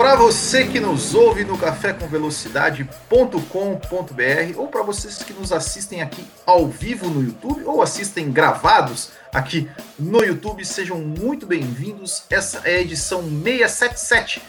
Para você que nos ouve no cafécomvelocidade.com.br ou para vocês que nos assistem aqui ao vivo no YouTube ou assistem gravados aqui no YouTube, sejam muito bem-vindos. Essa é a edição 677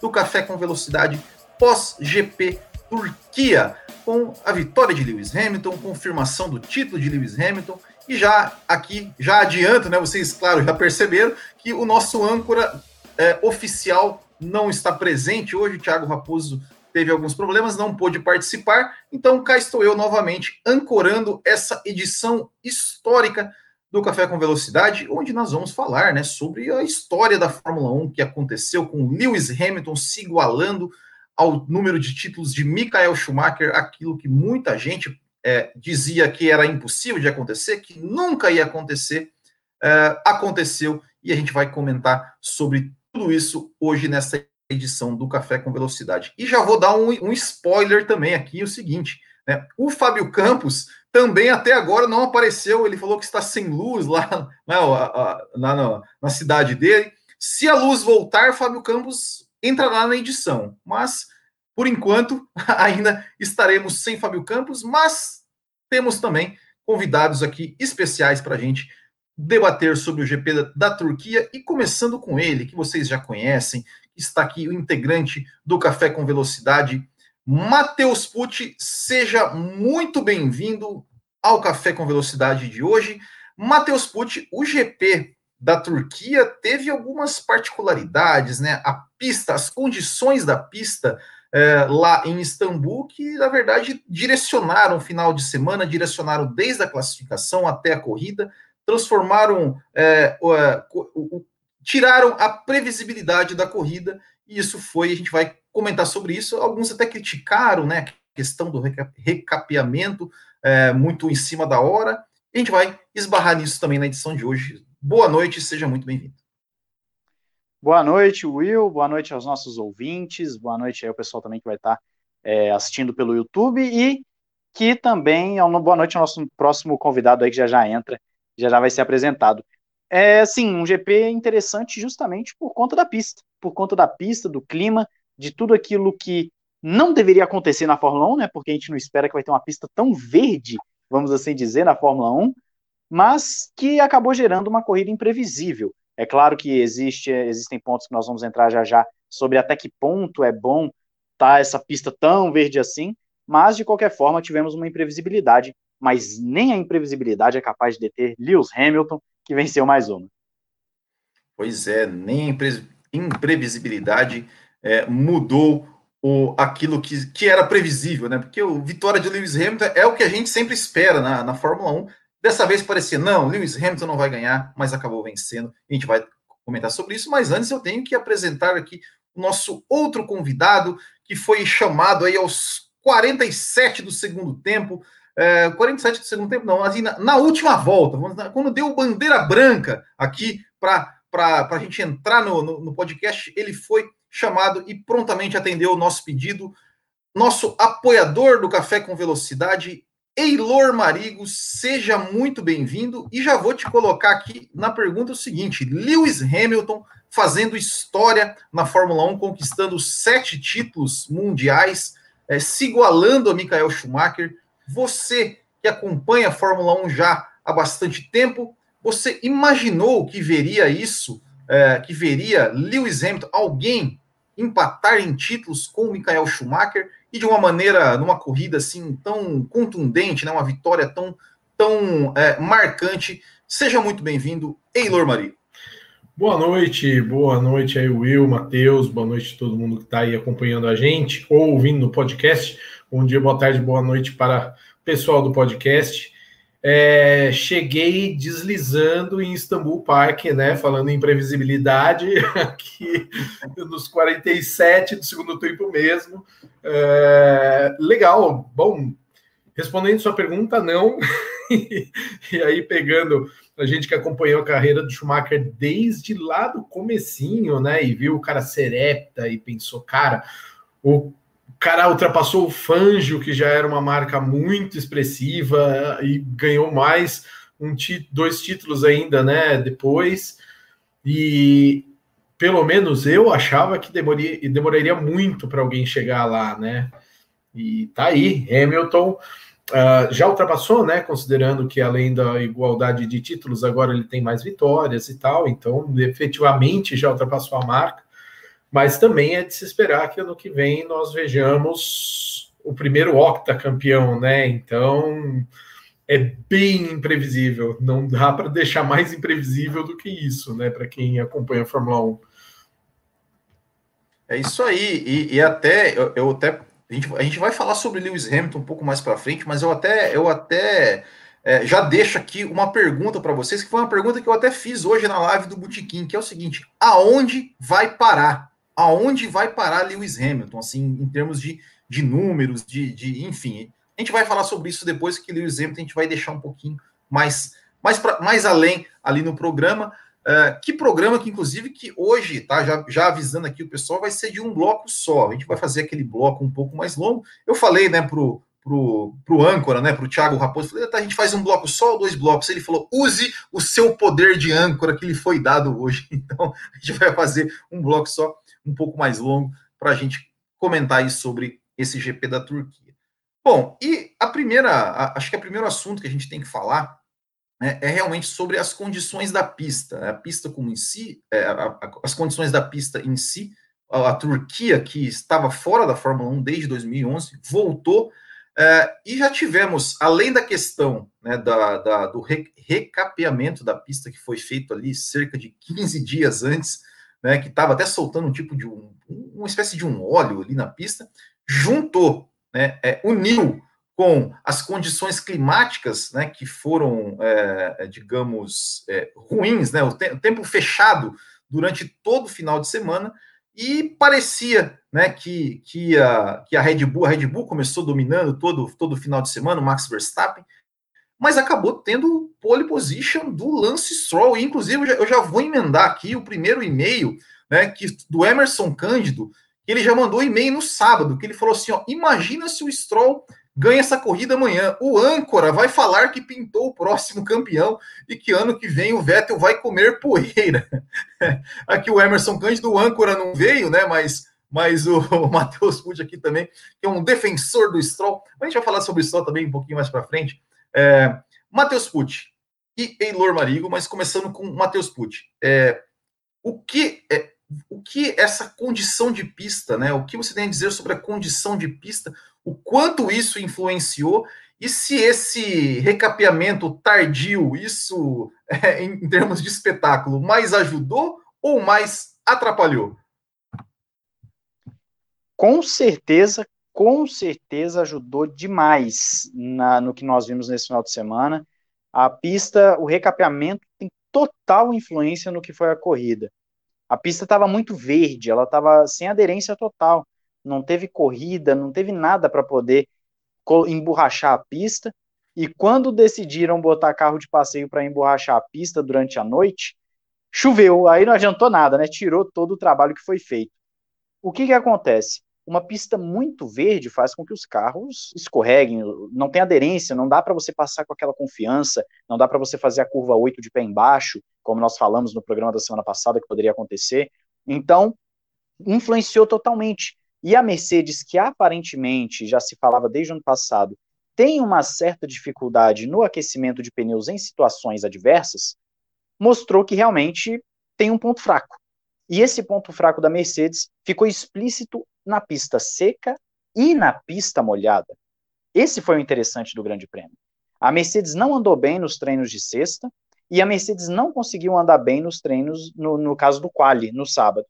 do Café com Velocidade pós-GP Turquia, com a vitória de Lewis Hamilton, confirmação do título de Lewis Hamilton e já aqui, já adianto, né? Vocês, claro, já perceberam que o nosso âncora é, oficial não está presente hoje. O Thiago Raposo teve alguns problemas, não pôde participar. Então, cá estou eu novamente ancorando essa edição histórica do Café com Velocidade, onde nós vamos falar né, sobre a história da Fórmula 1 que aconteceu com Lewis Hamilton se igualando ao número de títulos de Michael Schumacher, aquilo que muita gente é, dizia que era impossível de acontecer, que nunca ia acontecer, é, aconteceu e a gente vai comentar sobre tudo isso hoje nessa edição do Café com Velocidade. E já vou dar um, um spoiler também aqui, o seguinte, né? O Fábio Campos também até agora não apareceu, ele falou que está sem luz lá na, na, na cidade dele. Se a luz voltar, Fábio Campos entrará na edição, mas por enquanto ainda estaremos sem Fábio Campos, mas temos também convidados aqui especiais para a gente debater sobre o GP da, da, Turquia e começando com ele, que vocês já conhecem, está aqui o integrante do Café com Velocidade, Matheus Pucci, seja muito bem-vindo ao Café com Velocidade de hoje. Matheus Pucci, o GP da Turquia teve algumas particularidades, né? A pista, as condições da pista é, lá em Istambul, que na verdade direcionaram o final de semana, direcionaram desde a classificação até a corrida, transformaram, é, o, o, tiraram a previsibilidade da corrida, e isso foi, a gente vai comentar sobre isso. Alguns até criticaram né, a questão do recapeamento, é, muito em cima da hora. A gente vai esbarrar nisso também na edição de hoje. Boa noite, seja muito bem-vindo. Boa noite, Will. Boa noite aos nossos ouvintes. Boa noite aí ao pessoal também que vai estar é, assistindo pelo YouTube e que também, boa noite ao nosso próximo convidado aí que já já entra já já vai ser apresentado. É, sim, um GP interessante justamente por conta da pista, por conta da pista, do clima, de tudo aquilo que não deveria acontecer na Fórmula 1, né? Porque a gente não espera que vai ter uma pista tão verde, vamos assim dizer, na Fórmula 1, mas que acabou gerando uma corrida imprevisível. É claro que existe, existem pontos que nós vamos entrar já já sobre até que ponto é bom tá essa pista tão verde assim, mas de qualquer forma tivemos uma imprevisibilidade mas nem a imprevisibilidade é capaz de deter Lewis Hamilton, que venceu mais uma. Pois é, nem a imprevisibilidade é, mudou o, aquilo que, que era previsível, né? Porque o vitória de Lewis Hamilton é o que a gente sempre espera na, na Fórmula 1. Dessa vez parecia, não, Lewis Hamilton não vai ganhar, mas acabou vencendo. A gente vai comentar sobre isso, mas antes eu tenho que apresentar aqui o nosso outro convidado, que foi chamado aí aos 47 do segundo tempo, é, 47 do segundo tempo, não, assim, na, na última volta, quando deu bandeira branca aqui para a gente entrar no, no, no, podcast, ele foi chamado e prontamente atendeu o nosso pedido. Nosso apoiador do Café com Velocidade, Eilor Marigo, seja muito bem-vindo. E já vou te colocar aqui na pergunta o seguinte: Lewis Hamilton fazendo história na Fórmula 1, conquistando sete títulos mundiais, é, se igualando a Michael Schumacher você que acompanha a Fórmula 1 já há bastante tempo, você imaginou que veria isso, é, que veria Lewis Hamilton, alguém empatar em títulos com o Michael Schumacher e de uma maneira, numa corrida assim tão contundente, né, uma vitória tão, tão é, marcante. Seja muito bem-vindo, Eilor Maria. Boa noite, boa noite aí, Will, Matheus, boa noite a todo mundo que está aí acompanhando a gente ou ouvindo no podcast. Bom dia, boa tarde, boa noite para o pessoal do podcast. É, cheguei deslizando em Istanbul Park, né? Falando em previsibilidade, aqui nos 47 do segundo tempo mesmo. É, legal, bom. Respondendo sua pergunta, não. e aí pegando a gente que acompanhou a carreira do Schumacher desde lá do comecinho, né, e viu o cara serepta e pensou, cara, o cara ultrapassou o Fangio, que já era uma marca muito expressiva e ganhou mais um dois títulos ainda, né, depois. E pelo menos eu achava que demoraria, demoraria muito para alguém chegar lá, né? E tá aí, Hamilton Uh, já ultrapassou, né? Considerando que além da igualdade de títulos, agora ele tem mais vitórias e tal, então efetivamente já ultrapassou a marca. Mas também é de se esperar que ano que vem nós vejamos o primeiro octacampeão, né? Então é bem imprevisível, não dá para deixar mais imprevisível do que isso, né? Para quem acompanha a Fórmula 1. É isso aí, e, e até eu, eu até a gente, a gente vai falar sobre Lewis Hamilton um pouco mais para frente, mas eu até, eu até é, já deixo aqui uma pergunta para vocês, que foi uma pergunta que eu até fiz hoje na live do Botequim, que é o seguinte: aonde vai parar? Aonde vai parar Lewis Hamilton, assim, em termos de, de números, de, de enfim. A gente vai falar sobre isso depois que Lewis Hamilton a gente vai deixar um pouquinho mais, mais, pra, mais além ali no programa. Uh, que programa que, inclusive, que hoje, tá? Já, já avisando aqui o pessoal, vai ser de um bloco só. A gente vai fazer aquele bloco um pouco mais longo. Eu falei, né, pro, pro, pro âncora, né, pro Thiago Raposo, falei, tá, a gente faz um bloco só ou dois blocos? Ele falou, use o seu poder de âncora que lhe foi dado hoje. Então, a gente vai fazer um bloco só, um pouco mais longo, para a gente comentar aí sobre esse GP da Turquia. Bom, e a primeira, a, acho que é o primeiro assunto que a gente tem que falar né, é realmente sobre as condições da pista. A pista como em si, é, a, a, as condições da pista em si, a, a, Turquia, que estava fora da Fórmula 1 desde 2011, voltou é, e já tivemos, além da questão né, da, da, do re, recapeamento da pista que foi feito ali cerca de 15 dias antes, né, que estava até soltando um tipo de um, uma espécie de um óleo ali na pista, juntou, né, é, uniu com as condições climáticas, né, que foram, é, é, digamos, é, ruins, né, o, te o, tempo fechado durante todo o final de semana, e parecia, né, que, que, a, que a Red Bull, a Red Bull começou dominando todo todo o final de semana, o Max Verstappen, mas acabou tendo pole position do Lance Stroll, inclusive eu já, eu já vou emendar aqui o primeiro e-mail, né, que do Emerson Cândido, ele já mandou e-mail no sábado, que ele falou assim, ó, imagina se o Stroll ganha essa corrida amanhã. O âncora vai falar que pintou o próximo campeão e que ano que vem o Vettel vai comer poeira. Aqui o Emerson Cândido, o âncora não veio, né? Mas, mas o, o Matheus Pucci aqui também, que é um defensor do Stroll. A gente vai falar sobre o Stroll também um pouquinho mais para frente. É, Matheus Pucci e Eilor Marigo, mas começando com Matheus Pucci. É, o que é, o que essa condição de pista, né? O que você tem a dizer sobre a condição de pista? o quanto isso influenciou e se esse recapeamento tardio, isso é, em, termos de espetáculo, mais ajudou ou mais atrapalhou? Com certeza, com certeza ajudou demais na, no que nós vimos nesse final de semana. A pista, o recapeamento tem total influência no que foi a corrida. A pista estava muito verde, ela estava sem aderência total não teve corrida, não teve nada para poder emborrachar a pista. E quando decidiram botar carro de passeio para emborrachar a pista durante a noite, choveu, aí não adiantou nada, né? Tirou todo o trabalho que foi feito. O que que acontece? Uma pista muito verde faz com que os carros escorreguem, não tem aderência, não dá para você passar com aquela confiança, não dá para você fazer a curva 8 de pé embaixo, como nós falamos no programa da semana passada que poderia acontecer. Então, influenciou totalmente. E a Mercedes, que aparentemente já se falava desde o ano passado, tem uma certa dificuldade no aquecimento de pneus em situações adversas, mostrou que realmente tem um ponto fraco. E esse ponto fraco da Mercedes ficou explícito na pista seca e na pista molhada. Esse foi o interessante do Grande Prêmio. A Mercedes não andou bem nos treinos de sexta e a Mercedes não conseguiu andar bem nos treinos, no, no caso do quali, no sábado.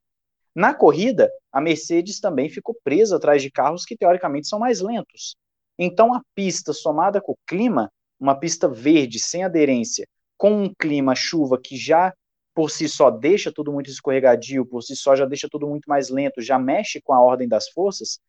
Na corrida, a Mercedes também ficou presa atrás de carros que teoricamente são mais lentos. Então a pista somada com o clima, uma pista verde sem aderência, com um clima chuva que já por si só deixa tudo muito escorregadio, por si só já deixa tudo muito mais lento, já mexe com a ordem das forças,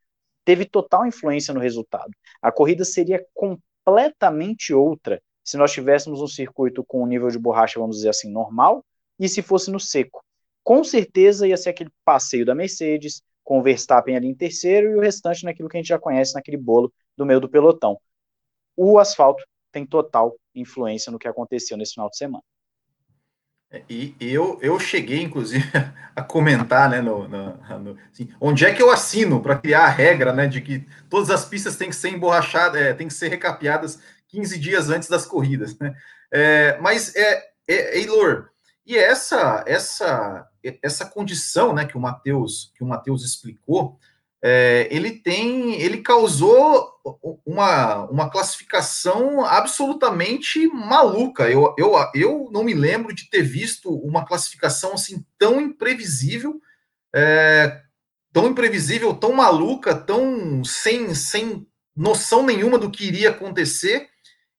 teve total influência no resultado. A corrida seria completamente outra se nós tivéssemos um circuito com um nível de borracha, vamos dizer assim, normal, e se fosse no seco. Com certeza ia ser aquele passeio da Mercedes, com o Verstappen ali em terceiro e o restante naquilo que a gente já conhece, naquele bolo do meio do pelotão. O asfalto tem total influência no que aconteceu nesse final de semana. É, e eu, eu cheguei, inclusive, a comentar, né, no, no, no assim, onde é que eu assino para criar a regra, né, de que todas as pistas têm que ser emborrachadas, é, têm que ser recapeadas 15 dias antes das corridas, né? É, mas, é, é, Eilor, e essa, essa, essa condição, né, que o Matheus, que o Matheus explicou, é, ele tem, ele causou uma, uma classificação absolutamente maluca. Eu, eu, eu não me lembro de ter visto uma classificação assim tão imprevisível, é, tão imprevisível, tão maluca, tão sem, sem noção nenhuma do que iria acontecer.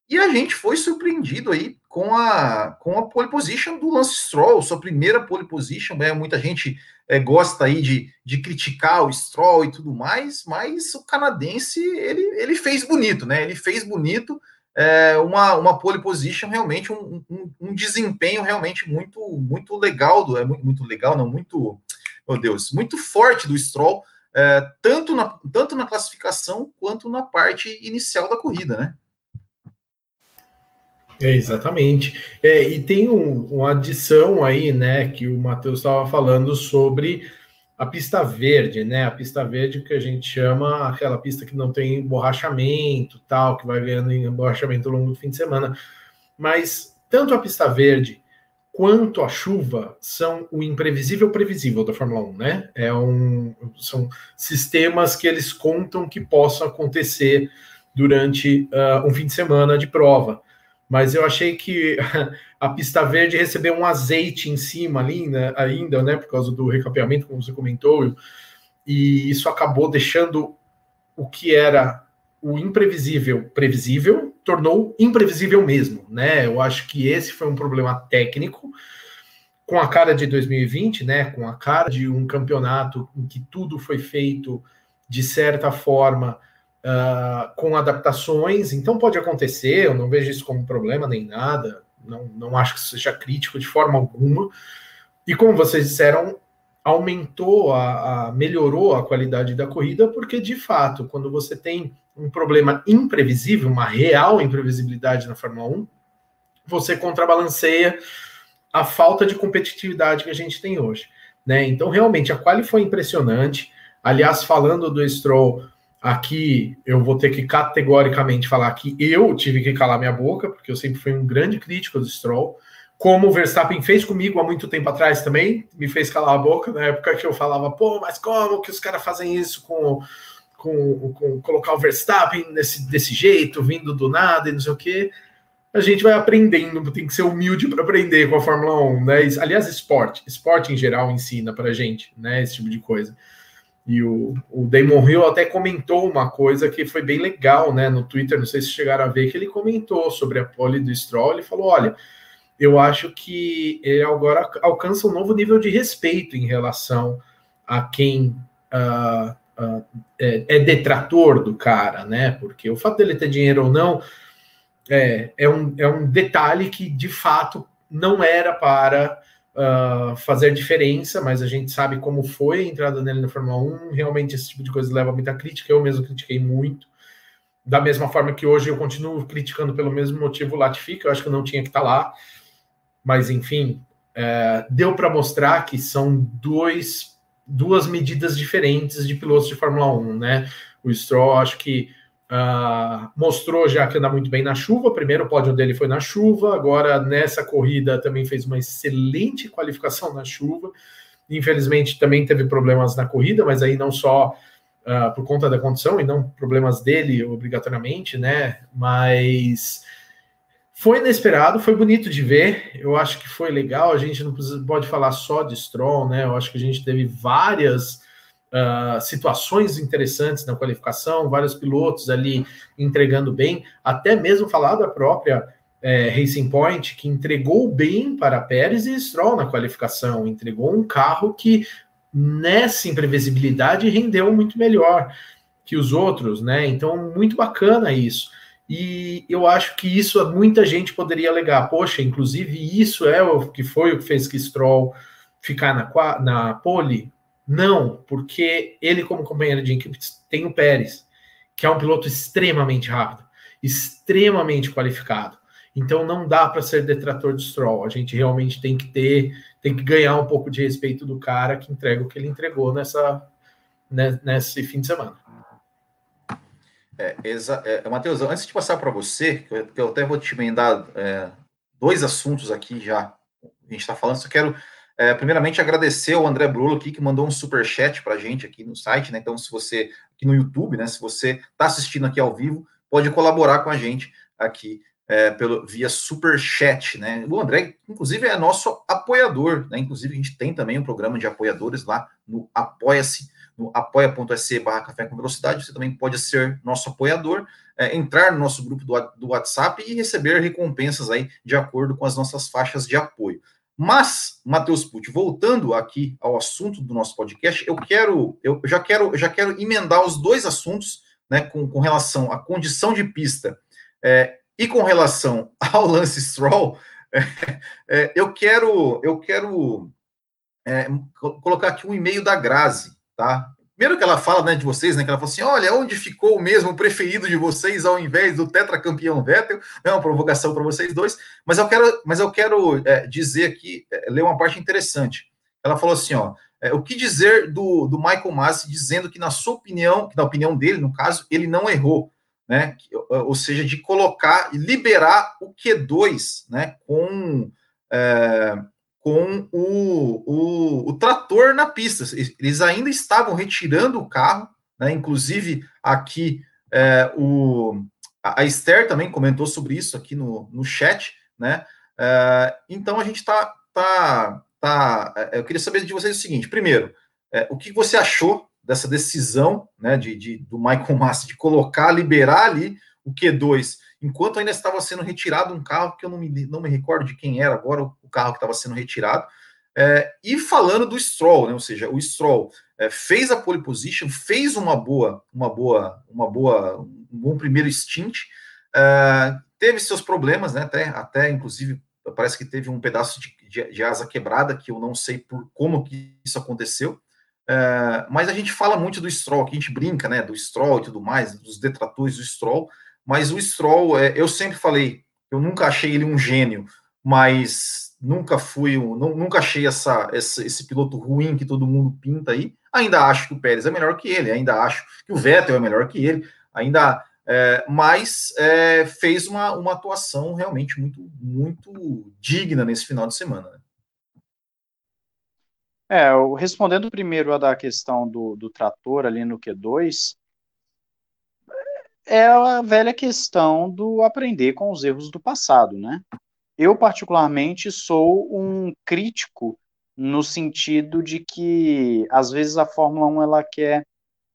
E a gente foi surpreendido aí com a, com a pole position do Lance Stroll, sua primeira pole position. Né? Muita gente é, gosta aí de, de criticar o Stroll e tudo mais, mas o canadense ele, ele fez bonito, né? Ele fez bonito é, uma, uma pole position, realmente um, um, um, desempenho realmente muito muito legal, do, é muito, legal, não, muito, meu Deus, muito forte do Stroll, é, tanto, na, tanto na classificação quanto na parte inicial da corrida, né? É, exatamente. É, e tem um, uma adição aí, né, que o Matheus estava falando sobre a pista verde, né? A pista verde que a gente chama aquela pista que não tem emborrachamento, tal, que vai ganhando emborrachamento ao longo do fim de semana. Mas tanto a pista verde quanto a chuva são o imprevisível previsível da Fórmula 1, né? É um, são sistemas que eles contam que possam acontecer durante uh, um fim de semana de prova mas eu achei que a pista verde recebeu um azeite em cima ali, né, ainda, né, por causa do recapeamento, como você comentou, e isso acabou deixando o que era o imprevisível previsível, tornou imprevisível mesmo, né? Eu acho que esse foi um problema técnico com a cara de 2020, né, com a cara de um campeonato em que tudo foi feito de certa forma uh, com adaptações, então pode acontecer, eu não vejo isso como problema nem nada, não, não acho que seja crítico de forma alguma. E como vocês disseram, aumentou, a, a, melhorou a qualidade da corrida, porque de fato, quando você tem um problema imprevisível, uma real imprevisibilidade na Fórmula 1, você contrabalanceia a falta de competitividade que a gente tem hoje. Né? Então, realmente, a quali foi impressionante. Aliás, falando do Stroll, Aqui eu vou ter que categoricamente falar que eu tive que calar minha boca, porque eu sempre fui um grande crítico do Stroll. Como o Verstappen fez comigo há muito tempo atrás também, me fez calar a boca na época que eu falava, pô, mas como que os caras fazem isso com, com, com colocar o Verstappen nesse, desse jeito, vindo do nada e não sei o quê a gente vai aprendendo, tem que ser humilde para aprender com a Fórmula 1, né? Aliás, esporte, esporte em geral ensina para gente, né? Esse tipo de coisa. E o, o Damon Hill até comentou uma coisa que foi bem legal, né, no Twitter, não sei se chegaram a ver, que ele comentou sobre a pole do Stroll, ele falou, olha, eu acho que ele agora alcança um novo nível de respeito em relação a quem uh, uh, é, é, detrator do cara, né, porque o fato dele ter dinheiro ou não é, é, um, é um detalhe que, de fato, não era para uh, fazer diferença, mas a gente sabe como foi a entrada dele na Fórmula 1. Realmente, esse tipo de coisa leva muita crítica. Eu mesmo critiquei muito. Da mesma forma que hoje eu continuo criticando pelo mesmo motivo o Latifi, eu acho que não tinha que estar tá lá. Mas, enfim, é, deu para mostrar que são dois, duas medidas diferentes de pilotos de Fórmula 1, né? O Stroll, acho que Uh, mostrou já que anda muito bem na chuva. Primeiro pódio dele foi na chuva, agora nessa corrida também fez uma excelente qualificação na chuva. Infelizmente também teve problemas na corrida, mas aí não só uh, por conta da condição e não problemas dele obrigatoriamente, né? Mas foi inesperado, foi bonito de ver. Eu acho que foi legal. A gente não pode falar só de Stroll, né? Eu acho que a gente teve várias uh, situações interessantes na qualificação, vários pilotos ali entregando bem, até mesmo falar da própria é, Racing Point, que entregou bem para Pérez e Stroll na qualificação, entregou um carro que nessa imprevisibilidade rendeu muito melhor que os outros, né? Então, muito bacana isso. E eu acho que isso muita gente poderia alegar. Poxa, inclusive isso é o que foi o que fez que Stroll ficar na, na pole? Não, porque ele, como companheiro de equipe, tem o Pérez, que é um piloto extremamente rápido, extremamente qualificado. Então não dá para ser detrator de Stroll. A gente realmente tem que ter, tem que ganhar um pouco de respeito do cara que entrega o que ele entregou nessa, né, nesse fim de semana. É, exa é, Matheus, antes de passar para você, que eu, eu, até vou te emendar é, dois assuntos aqui já, a gente está falando, só quero é, primeiramente agradecer ao André Brulo aqui, que mandou um super chat para a gente aqui no site, né? Então, se você, aqui no YouTube, né? Se você está assistindo aqui ao vivo, pode colaborar com a gente aqui é, pelo, via super chat, né? O André, inclusive, é nosso apoiador, né? Inclusive, a gente tem também um programa de apoiadores lá no Apoia-se no apoia.se barra café com velocidade, você também pode ser nosso apoiador, é, entrar no nosso grupo do, do WhatsApp e receber recompensas aí de acordo com as nossas faixas de apoio. Mas, Matheus Pucci, voltando aqui ao assunto do nosso podcast, eu quero, eu já quero, já quero emendar os dois assuntos, né, com, com relação à condição de pista é, e com relação ao Lance Stroll, é, é, eu quero, eu quero é, colocar aqui um e-mail da Grazi, tá? Primeiro que ela fala né, de vocês, né? Que ela fala assim: olha, onde ficou o mesmo preferido de vocês ao invés do tetracampeão Vettel? É uma provocação para vocês dois, mas eu quero, mas eu quero é, dizer aqui, é, ler uma parte interessante. Ela falou assim: ó, é, o que dizer do, do Michael Masi dizendo que, na sua opinião, que na opinião dele, no caso, ele não errou, né? Ou seja, de colocar e liberar o Q2, né? Com. É, com o, o, o, trator na pista. Eles ainda estavam retirando o carro, né? Inclusive, aqui é, o, a Esther também comentou sobre isso aqui no, no chat, né? É, então a gente está. Tá, tá, é, eu queria saber de vocês o seguinte: primeiro, é, o que você achou dessa decisão né, de, de do Michael Massi de colocar, liberar ali o Q2 enquanto ainda estava sendo retirado um carro que eu não me, não me recordo de quem era agora, o carro que estava sendo retirado. É, e falando do Stroll, né, ou seja, o Stroll é, fez a pole position, fez uma boa, uma boa, uma boa, um bom primeiro stint, é, teve seus problemas, né, até, até inclusive parece que teve um pedaço de, de, de asa quebrada que eu não sei por como que isso aconteceu. É, mas a gente fala muito do Stroll, que a gente brinca, né, do Stroll e tudo mais, dos detratores do Stroll, mas o Stroll, é, eu sempre falei, eu nunca achei ele um gênio, mas nunca fui, nunca achei essa, essa, esse piloto ruim que todo mundo pinta aí. Ainda acho que o Pérez é melhor que ele, ainda acho que o Vettel é melhor que ele, ainda, é, mas é, fez uma, uma atuação realmente muito, muito digna nesse final de semana. Né? É, respondendo primeiro a da questão do, do trator ali no Q2, é a velha questão do aprender com os erros do passado, né? Eu, particularmente, sou um crítico no sentido de que, às vezes, a Fórmula 1 ela quer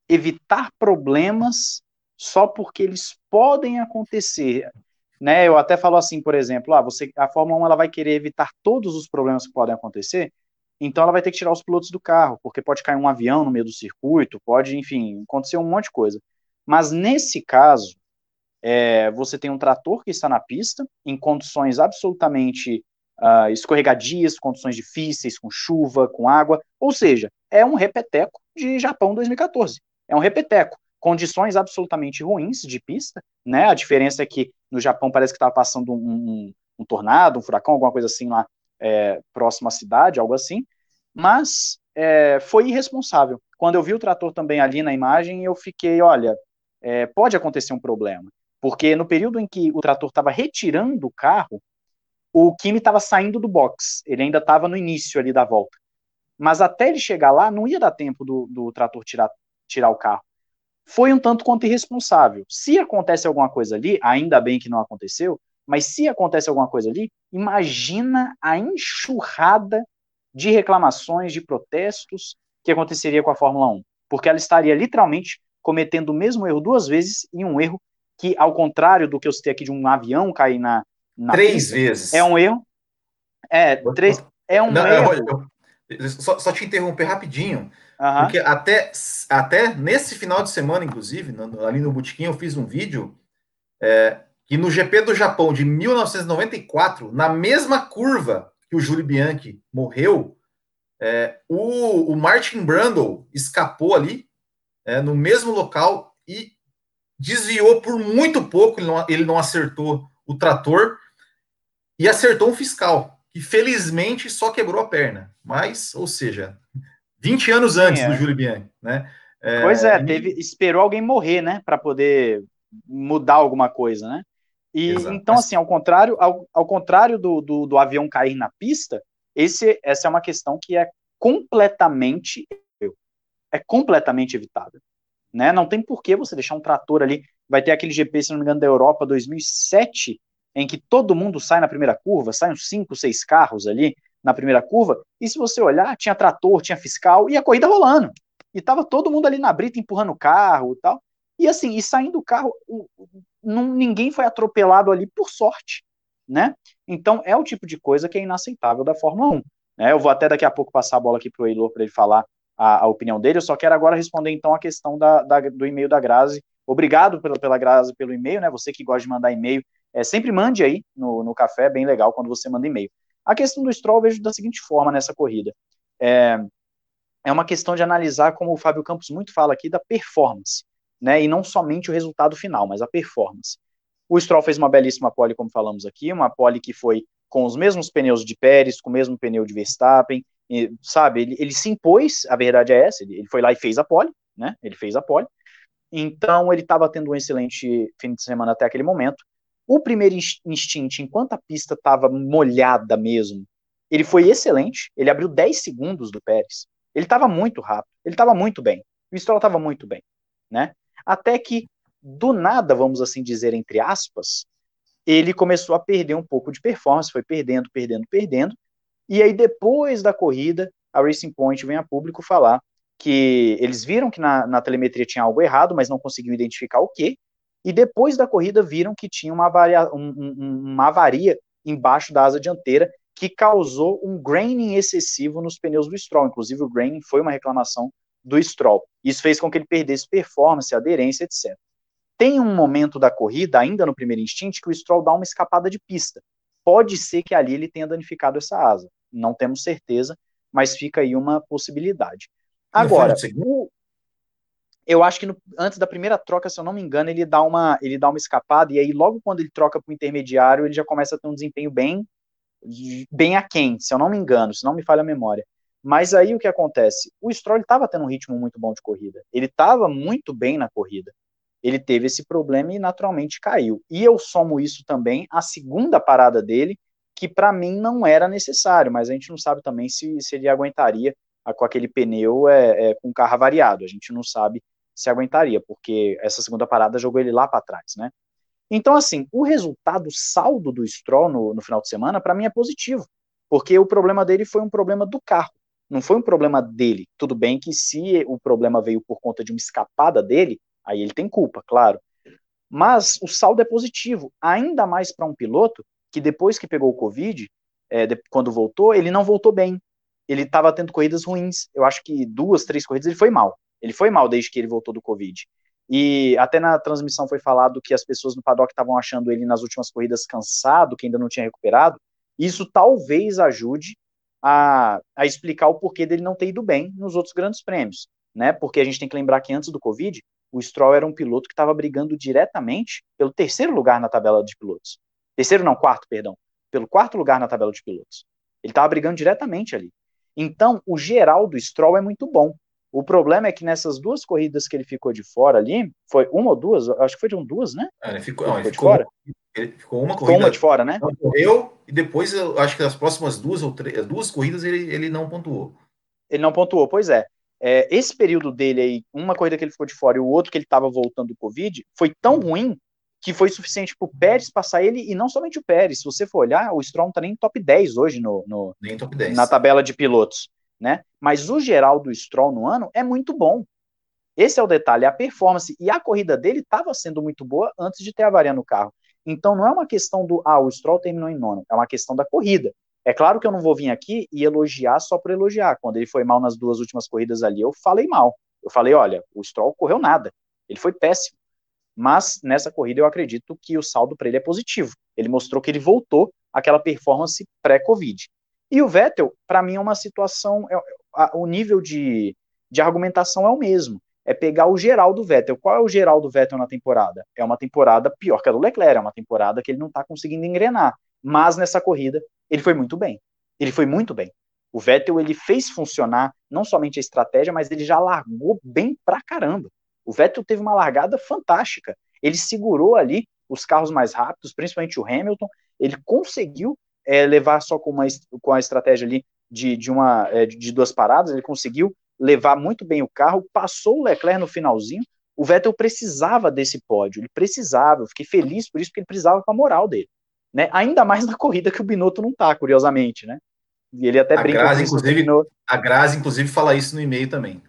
evitar problemas só porque eles podem acontecer. Né? Eu até falo assim, por exemplo, ah, você, a Fórmula 1 ela vai querer evitar todos os problemas que podem acontecer, então ela vai ter que tirar os pilotos do carro, porque pode cair um avião no meio do circuito, pode, enfim, acontecer um monte de coisa. Mas nesse caso, é, você tem um trator que está na pista, em condições absolutamente uh, escorregadias, condições difíceis, com chuva, com água, ou seja, é um repeteco de Japão 2014. É um repeteco. Condições absolutamente ruins de pista, né? A diferença é que no Japão parece que estava passando um, um, um, tornado, um furacão, alguma coisa assim lá é, próximo à cidade, algo assim. Mas é, foi irresponsável. Quando eu vi o trator também ali na imagem, eu fiquei, olha, é, pode acontecer um problema. Porque no período em que o trator estava retirando o carro, o Kimi estava saindo do box, ele ainda estava no início ali da volta. Mas até ele chegar lá, não ia dar tempo do, do trator tirar, tirar o carro. Foi um tanto quanto irresponsável. Se acontece alguma coisa ali, ainda bem que não aconteceu, mas se acontece alguma coisa ali, imagina a enxurrada de reclamações, de protestos que aconteceria com a Fórmula 1. Porque ela estaria literalmente cometendo o mesmo erro duas vezes e um erro que, ao contrário do que eu citei aqui de um avião cair na. na três pista, vezes. É um erro. É, três. É um Não, erro. Eu, eu, só, só, te interromper rapidinho. Porque até, até nesse final de semana, inclusive, no, ali no Botequim, eu fiz um vídeo é, que no GP do Japão de 1994, na mesma curva que o Júlio Bianchi morreu, é, o, o, Martin Brundle escapou ali, é, no mesmo local, e desviou por muito pouco, ele não, ele não acertou o trator, e acertou um fiscal, que felizmente só quebrou a perna. Mas, ou seja, 20 anos antes é. do Júlio Bianchi, né? É, pois é, teve, esperou alguém morrer, né, para poder mudar alguma coisa, né? E Exato. então, assim, ao contrário, ao, ao contrário do, do, do, avião cair na pista, esse, essa é uma questão que é completamente é completamente evitável. Né? Não tem por que você deixar um trator ali. Vai ter aquele GP, se não me engano, da Europa 2007, em que todo mundo sai na primeira curva, saem uns 5, 6 carros ali na primeira curva, e se você olhar, tinha trator, tinha fiscal, e a corrida rolando. E tava todo mundo ali na brita empurrando o carro e tal. E assim, e saindo do carro, ninguém foi atropelado ali por sorte, né? Então é o tipo de coisa que é inaceitável da Fórmula 1. Né? Eu vou até daqui a pouco passar a bola aqui para o Eilor para ele falar a, a, opinião dele. Eu só quero agora responder então a questão da, da do e-mail da Grazi. Obrigado pela, pela Grazi pelo e-mail, né? Você que gosta de mandar e-mail, é, sempre mande aí no, no café, é bem legal quando você manda e-mail. A questão do Stroll eu vejo da seguinte forma nessa corrida. É, é uma questão de analisar, como o Fábio Campos muito fala aqui, da performance né? E não somente o resultado final, mas a performance. O Stroll fez uma belíssima pole, como falamos aqui, uma pole que foi com os mesmos pneus de Pérez, com o mesmo pneu de Verstappen, e, sabe? Ele, ele, se impôs, a verdade é essa, ele, ele, foi lá e fez a pole, né? Ele fez a pole. Então ele estava tendo um excelente fim de semana até aquele momento. O primeiro instinto, enquanto a pista estava molhada mesmo, ele foi excelente. Ele abriu 10 segundos do Pérez. Ele estava muito rápido, ele estava muito bem. O Stroll estava muito bem, né? Até que, do nada, vamos assim dizer, entre aspas, ele começou a perder um pouco de performance, foi perdendo, perdendo, perdendo. E aí, depois da corrida, a Racing Point vem a público falar que eles viram que na, na telemetria tinha algo errado, mas não conseguiam identificar o que. E depois da corrida, viram que tinha uma, avaria, um, um, uma avaria embaixo da asa dianteira que causou um graining excessivo nos pneus do Stroll. Inclusive, o graining foi uma reclamação do Stroll. Isso fez com que ele perdesse performance, aderência, etc. Tem um momento da corrida, ainda no primeiro instinto, que o Stroll dá uma escapada de pista. Pode ser que ali ele tenha danificado essa asa. Não temos certeza, mas fica aí uma possibilidade. Agora, o, eu acho que no, antes da primeira troca, se eu não me engano, ele dá uma, ele dá uma escapada, e aí logo quando ele troca para o intermediário, ele já começa a ter um desempenho bem, bem aquém, se eu não me engano, se não me falha a memória. Mas aí o que acontece? O Stroll estava tendo um ritmo muito bom de corrida. Ele estava muito bem na corrida. Ele teve esse problema e naturalmente caiu. E eu somo isso também à segunda parada dele, que para mim não era necessário, mas a gente não sabe também se, se ele aguentaria com aquele pneu é, é, com carro variado. A gente não sabe se aguentaria, porque essa segunda parada jogou ele lá para trás, né? Então, assim, o resultado, saldo do Stroll no, no final de semana, para mim é positivo, porque o problema dele foi um problema do carro não foi um problema dele. Tudo bem que se o problema veio por conta de uma escapada dele, aí ele tem culpa, claro. Mas o saldo é positivo, ainda mais para um piloto que depois que pegou o Covid, é, de, quando voltou, ele não voltou bem. Ele estava tendo corridas ruins. Eu acho que duas, três corridas ele foi mal. Ele foi mal desde que ele voltou do Covid. E até na transmissão foi falado que as pessoas no paddock estavam achando ele nas últimas corridas cansado, que ainda não tinha recuperado. Isso talvez ajude a, a explicar o porquê dele não ter ido bem nos outros grandes prêmios, né? Porque a gente tem que lembrar que antes do Covid, o Stroll era um piloto que estava brigando diretamente pelo terceiro lugar na tabela de pilotos. Terceiro não, quarto, perdão. Pelo quarto lugar na tabela de pilotos. Ele estava brigando diretamente ali. Então, o geral do Stroll é muito bom. O problema é que nessas duas corridas que ele ficou de fora ali, foi uma ou duas, acho que foi de um duas, né? É, ele ficou, não, ele ficou, de fora. Ele ficou uma corrida. uma de fora, né? Correu e depois, eu acho que as próximas duas ou três, duas corridas ele, ele não pontuou. Ele não pontuou, pois é. É. Esse período dele aí, uma corrida que ele ficou de fora e o outro que ele estava voltando do Covid, foi tão ruim que foi suficiente para o Pérez passar ele, e não somente o Pérez. Se você for olhar, o Stroll não está nem em top 10 hoje no, no, nem top 10. na tabela de pilotos né? Mas o geral do Stroll no ano é muito bom. Esse é o detalhe, a performance e a corrida dele estava sendo muito boa antes de ter avaria no carro. Então não é uma questão do ah, o Stroll terminou em nono, é uma questão da corrida. É claro que eu não vou vir aqui e elogiar só por elogiar. Quando ele foi mal nas duas últimas corridas ali, eu falei mal. Eu falei, olha, o Stroll correu nada. Ele foi péssimo. Mas nessa corrida eu acredito que o saldo para ele é positivo. Ele mostrou que ele voltou àquela performance pré-Covid. E o Vettel, para mim, é uma situação. É, a, o nível de, de argumentação é o mesmo. É pegar o geral do Vettel. Qual é o geral do Vettel na temporada? É uma temporada pior que a do Leclerc, é uma temporada que ele não está conseguindo engrenar. Mas nessa corrida, ele foi muito bem. Ele foi muito bem. O Vettel ele fez funcionar não somente a estratégia, mas ele já largou bem pra caramba. O Vettel teve uma largada fantástica. Ele segurou ali os carros mais rápidos, principalmente o Hamilton. Ele conseguiu é, levar só com, uma, com a estratégia ali de, de, uma, é, de duas paradas, ele conseguiu levar muito bem o carro, passou o Leclerc no finalzinho. O Vettel precisava desse pódio, ele precisava. Eu fiquei feliz por isso, porque ele precisava com a moral dele. Né? Ainda mais na corrida que o Binotto não tá, curiosamente, né? E ele até a brinca. Grazi, inclusive, a Grazi, inclusive, fala isso no e-mail também.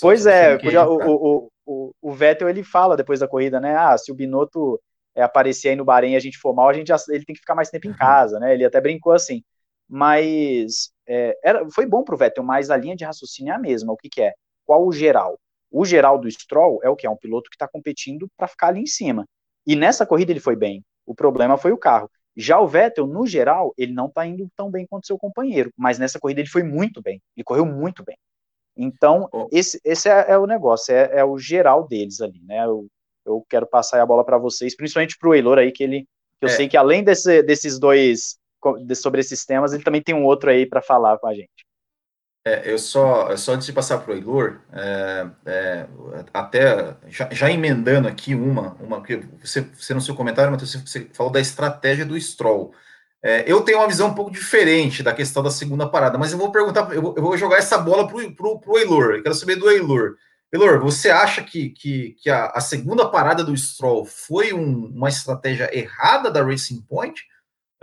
Pois é, o, o, o, o, Vettel ele fala depois da corrida, né? Ah, se o Binotto é, aparecer aí no Bahrein e a gente for mal, a gente já, ele tem que ficar mais tempo em uhum. casa, né? Ele até brincou assim. Mas é, era, foi bom para o Vettel, mas a linha de raciocínio é a mesma. O que, que é? Qual o geral? O geral do Stroll é o que? É um piloto que está competindo para ficar ali em cima. E nessa corrida ele foi bem. O problema foi o carro. Já o Vettel, no geral, ele não está indo tão bem quanto seu companheiro, mas nessa corrida ele foi muito bem. Ele correu muito bem. Então, esse, esse é, é, o negócio, é, é, o geral deles ali, né? Eu, eu quero passar a bola para vocês, principalmente para o Eilor aí, que ele, que eu é. sei que além desse, desses dois, sobre esses temas, ele também tem um outro aí para falar com a gente. É, eu só, só antes de passar para o Eilor, é, é, até já, já, emendando aqui uma, uma que você, você no seu comentário, Matheus, você falou da estratégia do Stroll. É, eu tenho uma visão um pouco diferente da questão da segunda parada, mas eu vou perguntar, eu vou, eu vou jogar essa bola para o Eilor. Eu quero saber do Eilor. Eilor, você acha que, que, que a, a, segunda parada do Stroll foi um, uma estratégia errada da Racing Point?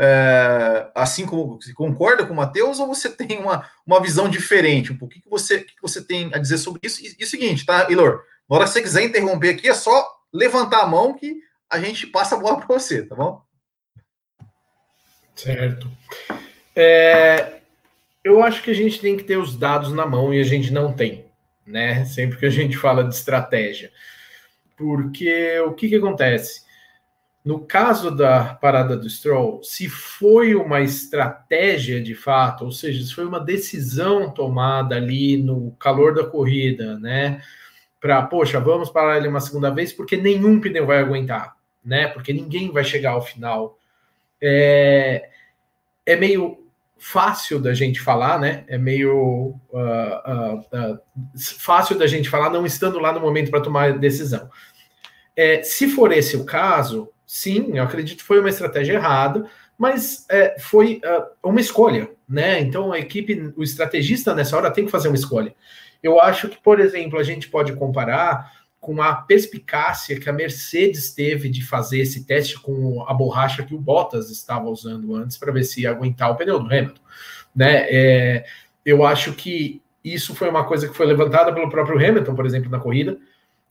É, assim como você concorda com o Matheus, ou você tem uma, uma visão diferente? O que, que, você, que você tem a dizer sobre isso? E, e o seguinte, tá, Eilor? Na hora que você quiser interromper aqui, é só levantar a mão que a gente passa a bola para você, tá bom? Certo. É, eu acho que a gente tem que ter os dados na mão e a gente não tem, né? Sempre que a gente fala de estratégia. Porque o que, que acontece? No caso da parada do Stroll, se foi uma estratégia de fato, ou seja, se foi uma decisão tomada ali no calor da corrida, né? Para, poxa, vamos parar ele uma segunda vez, porque nenhum pneu vai aguentar, né? Porque ninguém vai chegar ao final é, é meio fácil da gente falar, né? É meio uh, uh, uh, fácil da gente falar, não estando lá no momento para tomar decisão. É, se for esse o caso, sim, eu acredito que foi uma estratégia errada, mas é, foi uma escolha, né? Então a equipe, o estrategista nessa hora tem que fazer uma escolha. Eu acho que, por exemplo, a gente pode comparar com a perspicácia que a Mercedes teve de fazer esse teste com a borracha que o Bottas estava usando antes para ver se ia aguentar o pneu do Hamilton. Né? É, eu acho que isso foi uma coisa que foi levantada pelo próprio Hamilton, por exemplo, na corrida,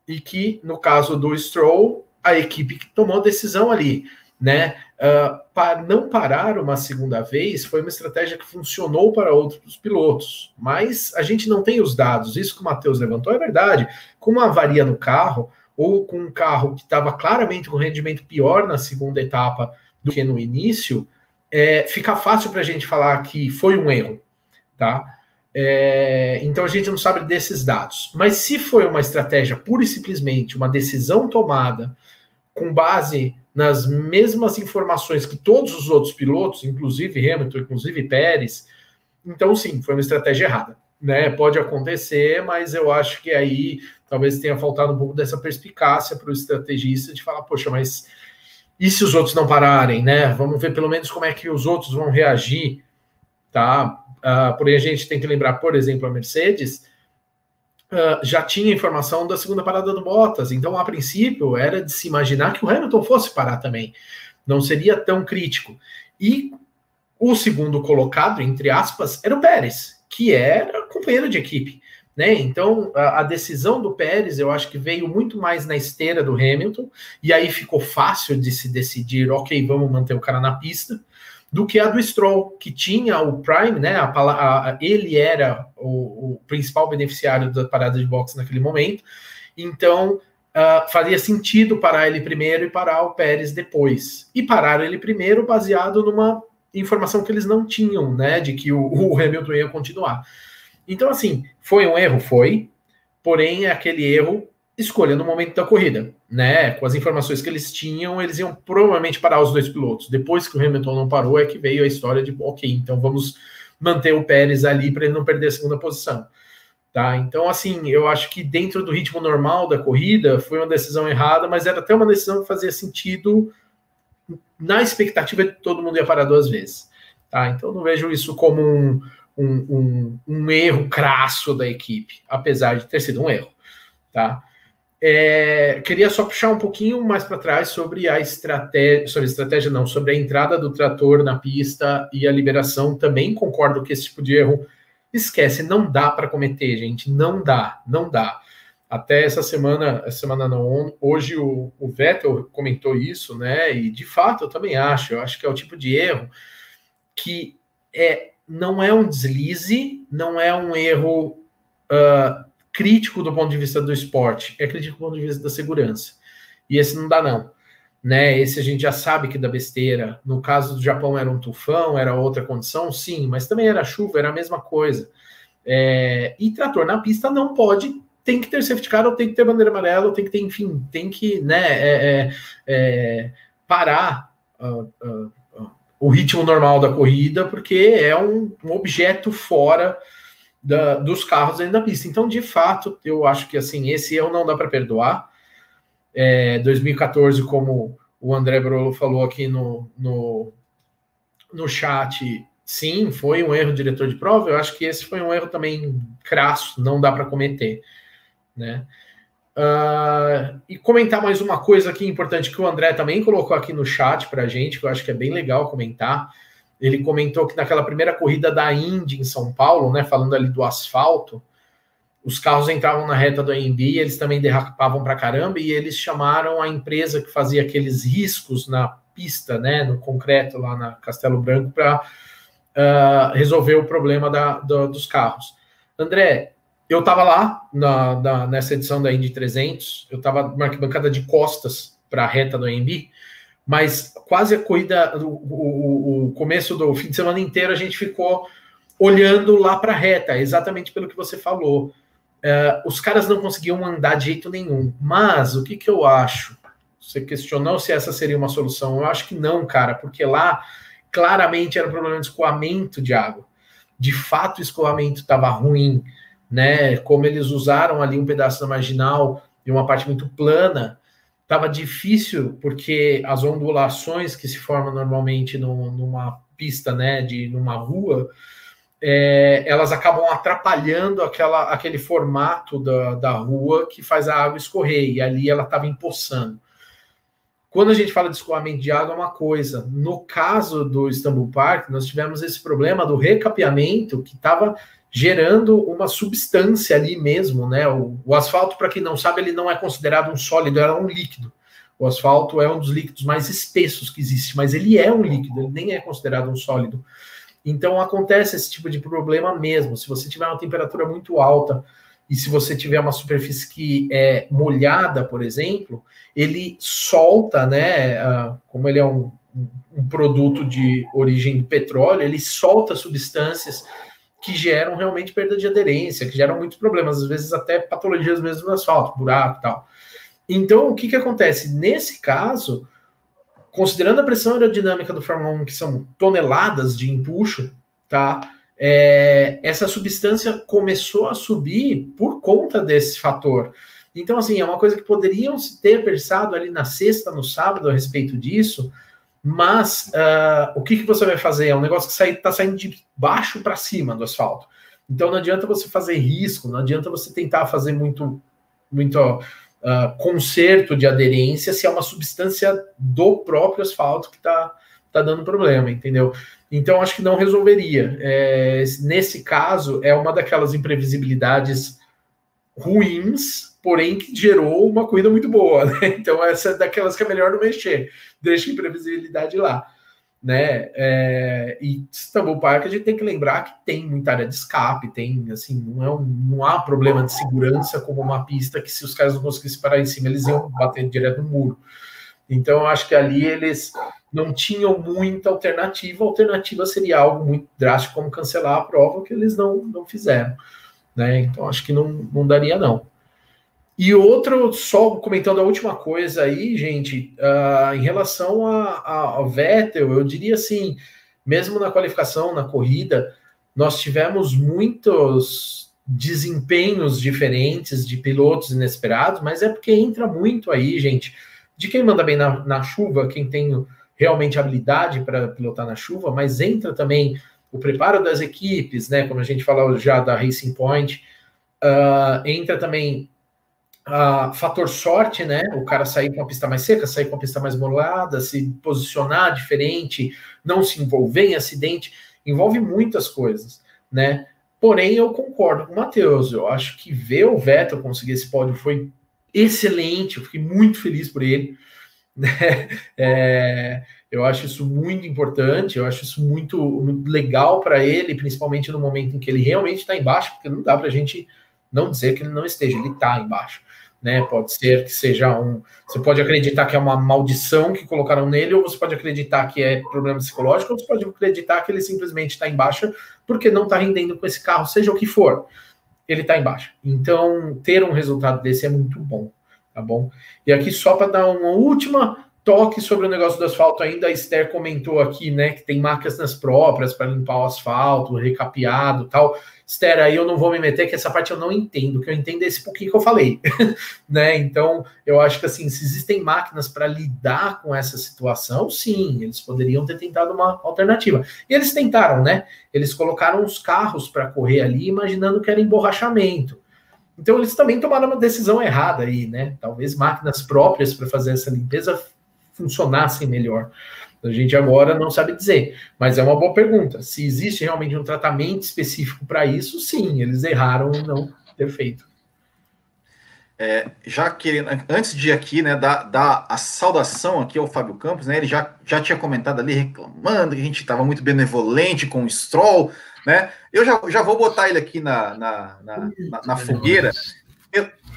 e que no caso do Stroll, a equipe que tomou a decisão ali né? Uh, para não parar uma segunda vez foi uma estratégia que funcionou para outros pilotos, mas a gente não tem os dados. Isso que o Matheus levantou é verdade. Com uma avaria no carro, ou com um carro que estava claramente com rendimento pior na segunda etapa do que no início, é, fica fácil para a gente falar que foi um erro, tá? É, então a gente não sabe desses dados. Mas se foi uma estratégia pura e simplesmente uma decisão tomada com base nas mesmas informações que todos os outros pilotos, inclusive Hamilton, inclusive Pérez. Então, sim, foi uma estratégia errada. Né? Pode acontecer, mas eu acho que aí talvez tenha faltado um pouco dessa perspicácia para o estrategista de falar, poxa, mas e se os outros não pararem, né? Vamos ver pelo menos como é que os outros vão reagir, tá? Uh, porém, a gente tem que lembrar, por exemplo, a Mercedes uh, já tinha informação da segunda parada do Bottas, então a princípio era de se imaginar que o Hamilton fosse parar também, não seria tão crítico. E o segundo colocado, entre aspas, era o Pérez, que era companheiro de equipe. Né? Então, a, a, decisão do Pérez, eu acho que veio muito mais na esteira do Hamilton, e aí ficou fácil de se decidir, ok, vamos manter o cara na pista do que a do Stroll, que tinha o Prime, né? A, a, ele era o, o, principal beneficiário da parada de boxe naquele momento. Então, uh, faria sentido parar ele primeiro e parar o Pérez depois. E parar ele primeiro baseado numa informação que eles não tinham, né, de que o, o Hamilton ia continuar. Então, assim, foi um erro? Foi. Porém, é aquele erro escolha no momento da corrida, né? Com as informações que eles tinham, eles iam provavelmente parar os dois pilotos. Depois que o Hamilton não parou, é que veio a história de, ok, então vamos manter o Pérez ali para ele não perder a segunda posição. Tá? Então, assim, eu acho que dentro do ritmo normal da corrida foi uma decisão errada, mas era até uma decisão que fazia sentido na expectativa de todo mundo ia parar duas vezes. Tá? Então, não vejo isso como um, um, um, um erro crasso da equipe, apesar de ter sido um erro. Tá? É, queria só puxar um pouquinho mais para trás sobre a estratégia, sobre a estratégia não, sobre a entrada do trator na pista e a liberação. Também concordo que esse tipo de erro esquece, não dá para cometer, gente, não dá, não dá. Até essa semana, essa semana não, hoje o, o Vettel comentou isso, né? E de fato eu também acho, eu acho que é o tipo de erro que é não é um deslize, não é um erro uh, crítico do ponto de vista do esporte, é crítico do ponto de vista da segurança. E esse não dá, não. Né? Esse a gente já sabe que dá besteira. No caso do Japão era um tufão, era outra condição, sim, mas também era chuva, era a mesma coisa. É... E trator na pista não pode, tem que ter car, ou tem que ter bandeira amarela, ou tem que ter, enfim, tem que né, é, é, é parar uh, uh, o ritmo normal da corrida, porque é um, um objeto fora da, dos carros dentro da pista. Então, de fato, eu acho que assim, esse erro não dá para perdoar. É, 2014, como o André Brolo falou aqui no, no, no chat, sim, foi um erro diretor de prova. Eu acho que esse foi um erro também crasso, não dá para cometer, né? Uh, e comentar mais uma coisa aqui importante que o André também colocou aqui no chat para gente, que eu acho que é bem legal comentar. Ele comentou que naquela primeira corrida da Indy em São Paulo, né, falando ali do asfalto, os carros entravam na reta do AMB, eles também derrapavam para caramba e eles chamaram a empresa que fazia aqueles riscos na pista, né, no concreto lá na Castelo Branco para uh, ah, resolver o problema da, dos carros. André, eu estava lá na, na, nessa edição da Indy 300, eu estava numa arquibancada de costas para a reta do AMB mas quase a corrida, o, o, começo do fim de semana inteiro, a gente ficou olhando lá para a reta, exatamente pelo que você falou. Uh, os caras não conseguiam andar de jeito nenhum. Mas o que, que eu acho? Você questionou se essa seria uma solução. Eu acho que não, cara, porque lá claramente era um problema de escoamento de água. De fato, o escoamento estava ruim, né? Como eles usaram ali um pedaço da marginal e uma parte muito plana, estava difícil porque as ondulações que se formam normalmente no, numa pista, né, de numa rua, é, elas acabam atrapalhando aquela, aquele formato da, da rua que faz a água escorrer, e ali ela estava empoçando. Quando a gente fala de escoamento de água, é uma coisa. No caso do Istanbul Park, nós tivemos esse problema do recapeamento que estava gerando uma substância ali mesmo, né? O, o asfalto, para quem não sabe, ele não é considerado um sólido, é um líquido. O asfalto é um dos líquidos mais espessos que existe, mas ele é um líquido, ele nem é considerado um sólido. Então acontece esse tipo de problema mesmo. Se você tiver uma temperatura muito alta e se você tiver uma superfície que é molhada, por exemplo, ele solta, né? Uh, como ele é um, um produto de origem do petróleo, ele solta substâncias que geram realmente perda de aderência, que geram muitos problemas, às vezes até patologias mesmo no asfalto, buraco e tal. Então, o que, que acontece? Nesse caso, considerando a pressão aerodinâmica do Fórmula 1, que são toneladas de empuxo, tá? É, essa substância começou a subir por conta desse fator. Então, assim, é uma coisa que poderiam se ter pensado ali na sexta, no sábado, a respeito disso, mas uh, o que, que você vai fazer? É um negócio que está saindo de baixo para cima do asfalto. Então não adianta você fazer risco, não adianta você tentar fazer muito, muito uh, conserto de aderência se é uma substância do próprio asfalto que está tá dando problema, entendeu? Então acho que não resolveria. É, nesse caso, é uma daquelas imprevisibilidades ruins porém que gerou uma corrida muito boa, né? Então essa é daquelas que é melhor não mexer, deixa a imprevisibilidade lá. né? É, e Istanbul Park a gente tem que lembrar que tem muita área de escape, tem assim, não, é um, não há problema de segurança como uma pista que se os caras não conseguissem parar em cima, eles iam bater direto no muro. Então eu acho que ali eles não tinham muita alternativa, a alternativa seria algo muito drástico como cancelar a prova, que eles não, não fizeram. Né? Então acho que não, não daria não. E outro, só comentando a última coisa aí, gente, uh, em relação ao Vettel, eu diria assim, mesmo na qualificação, na corrida, nós tivemos muitos desempenhos diferentes de pilotos inesperados, mas é porque entra muito aí, gente, de quem manda bem na, na chuva, quem tem realmente habilidade para pilotar na chuva, mas entra também o preparo das equipes, né? Como a gente falou já da Racing Point, uh, entra também Fator sorte, né? O cara sair com a pista mais seca, sair com a pista mais molhada, se posicionar diferente, não se envolver em acidente, envolve muitas coisas, né? Porém, eu concordo com o Matheus. Eu acho que ver o Vettel conseguir esse pódio foi excelente. Eu fiquei muito feliz por ele. Né? É, eu acho isso muito importante. Eu acho isso muito, muito legal para ele, principalmente no momento em que ele realmente está embaixo, porque não dá para a gente não dizer que ele não esteja. Ele está embaixo né? Pode ser que seja um. Você pode acreditar que é uma maldição que colocaram nele, ou você pode acreditar que é problema psicológico, ou você pode acreditar que ele simplesmente está em baixa porque não está rendendo com esse carro, seja o que for. Ele está em baixa. Então, ter um resultado desse é muito bom, tá bom? E aqui, só para dar uma última toque sobre o negócio do asfalto ainda, a Esther comentou aqui, né, que tem máquinas próprias para limpar o asfalto, recapeado tal. Esther, aí eu não vou me meter, que essa parte eu não entendo, o que eu entendo é esse pouquinho que eu falei, né? Então, eu acho que assim, se existem máquinas para lidar com essa situação, sim, eles poderiam ter tentado uma alternativa. E eles tentaram, né? Eles colocaram os carros para correr ali, imaginando que era emborrachamento. Então, eles também tomaram uma decisão errada aí, né? Talvez máquinas próprias para fazer essa limpeza funcionassem melhor. A gente agora não sabe dizer, mas é uma boa pergunta. Se existe realmente um tratamento específico para isso, sim, eles erraram em não ter feito. É, já querendo, antes de aqui, né, dar, dar a saudação aqui ao Fábio Campos, né, ele já, já tinha comentado ali, reclamando que a gente estava muito benevolente com o Stroll, né, eu já, já vou botar ele aqui na, na, na, na, na fogueira,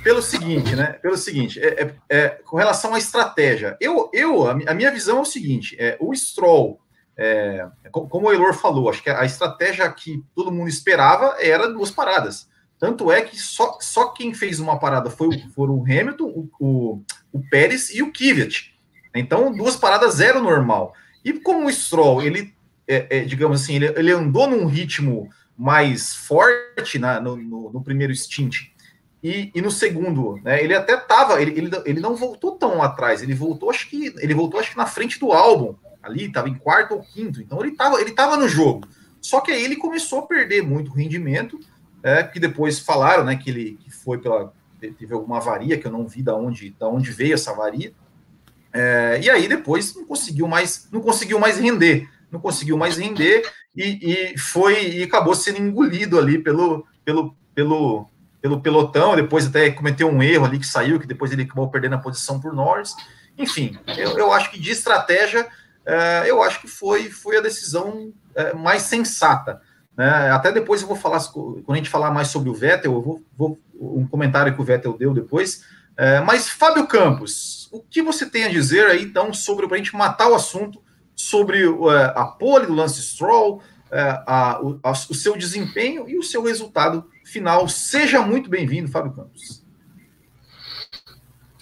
pelo seguinte, né? Pelo seguinte, é, é, é, com relação à estratégia, eu, eu a, minha visão é o seguinte: é, o Stroll, é, como o Elor falou, acho que a estratégia que todo mundo esperava era duas paradas. Tanto é que só, só quem fez uma parada foi foram o Hamilton, o, o, o Pérez e o Kvyat. Então, duas paradas zero normal. E como o Stroll, ele, é, é, digamos assim, ele, ele, andou num ritmo mais forte na, no, no, no primeiro stint e, e no segundo, né, ele até tava, ele, ele, ele não voltou tão atrás, ele voltou, acho que ele voltou acho que na frente do álbum, ali, estava em quarto ou quinto, então ele estava ele tava no jogo. Só que aí ele começou a perder muito rendimento, é, que depois falaram, né, que ele que foi pela teve alguma avaria que eu não vi da onde, da onde veio essa avaria. É, e aí depois não conseguiu mais, não conseguiu mais render, não conseguiu mais render e, e foi e acabou sendo engolido ali pelo pelo pelo pelo pelotão, depois até cometeu um erro ali que saiu, que depois ele acabou perdendo a posição por Norris. Enfim, eu, eu acho que de estratégia, é, eu acho que foi, foi a decisão é, mais sensata. Né? Até depois eu vou falar, quando a gente falar mais sobre o Vettel, eu vou, vou um comentário que o Vettel deu depois. É, mas, Fábio Campos, o que você tem a dizer aí, então, sobre, para a gente matar o assunto, sobre a pole do Lance Stroll, a, o, a, o seu desempenho e o seu resultado final. Seja muito bem-vindo, Fábio Campos.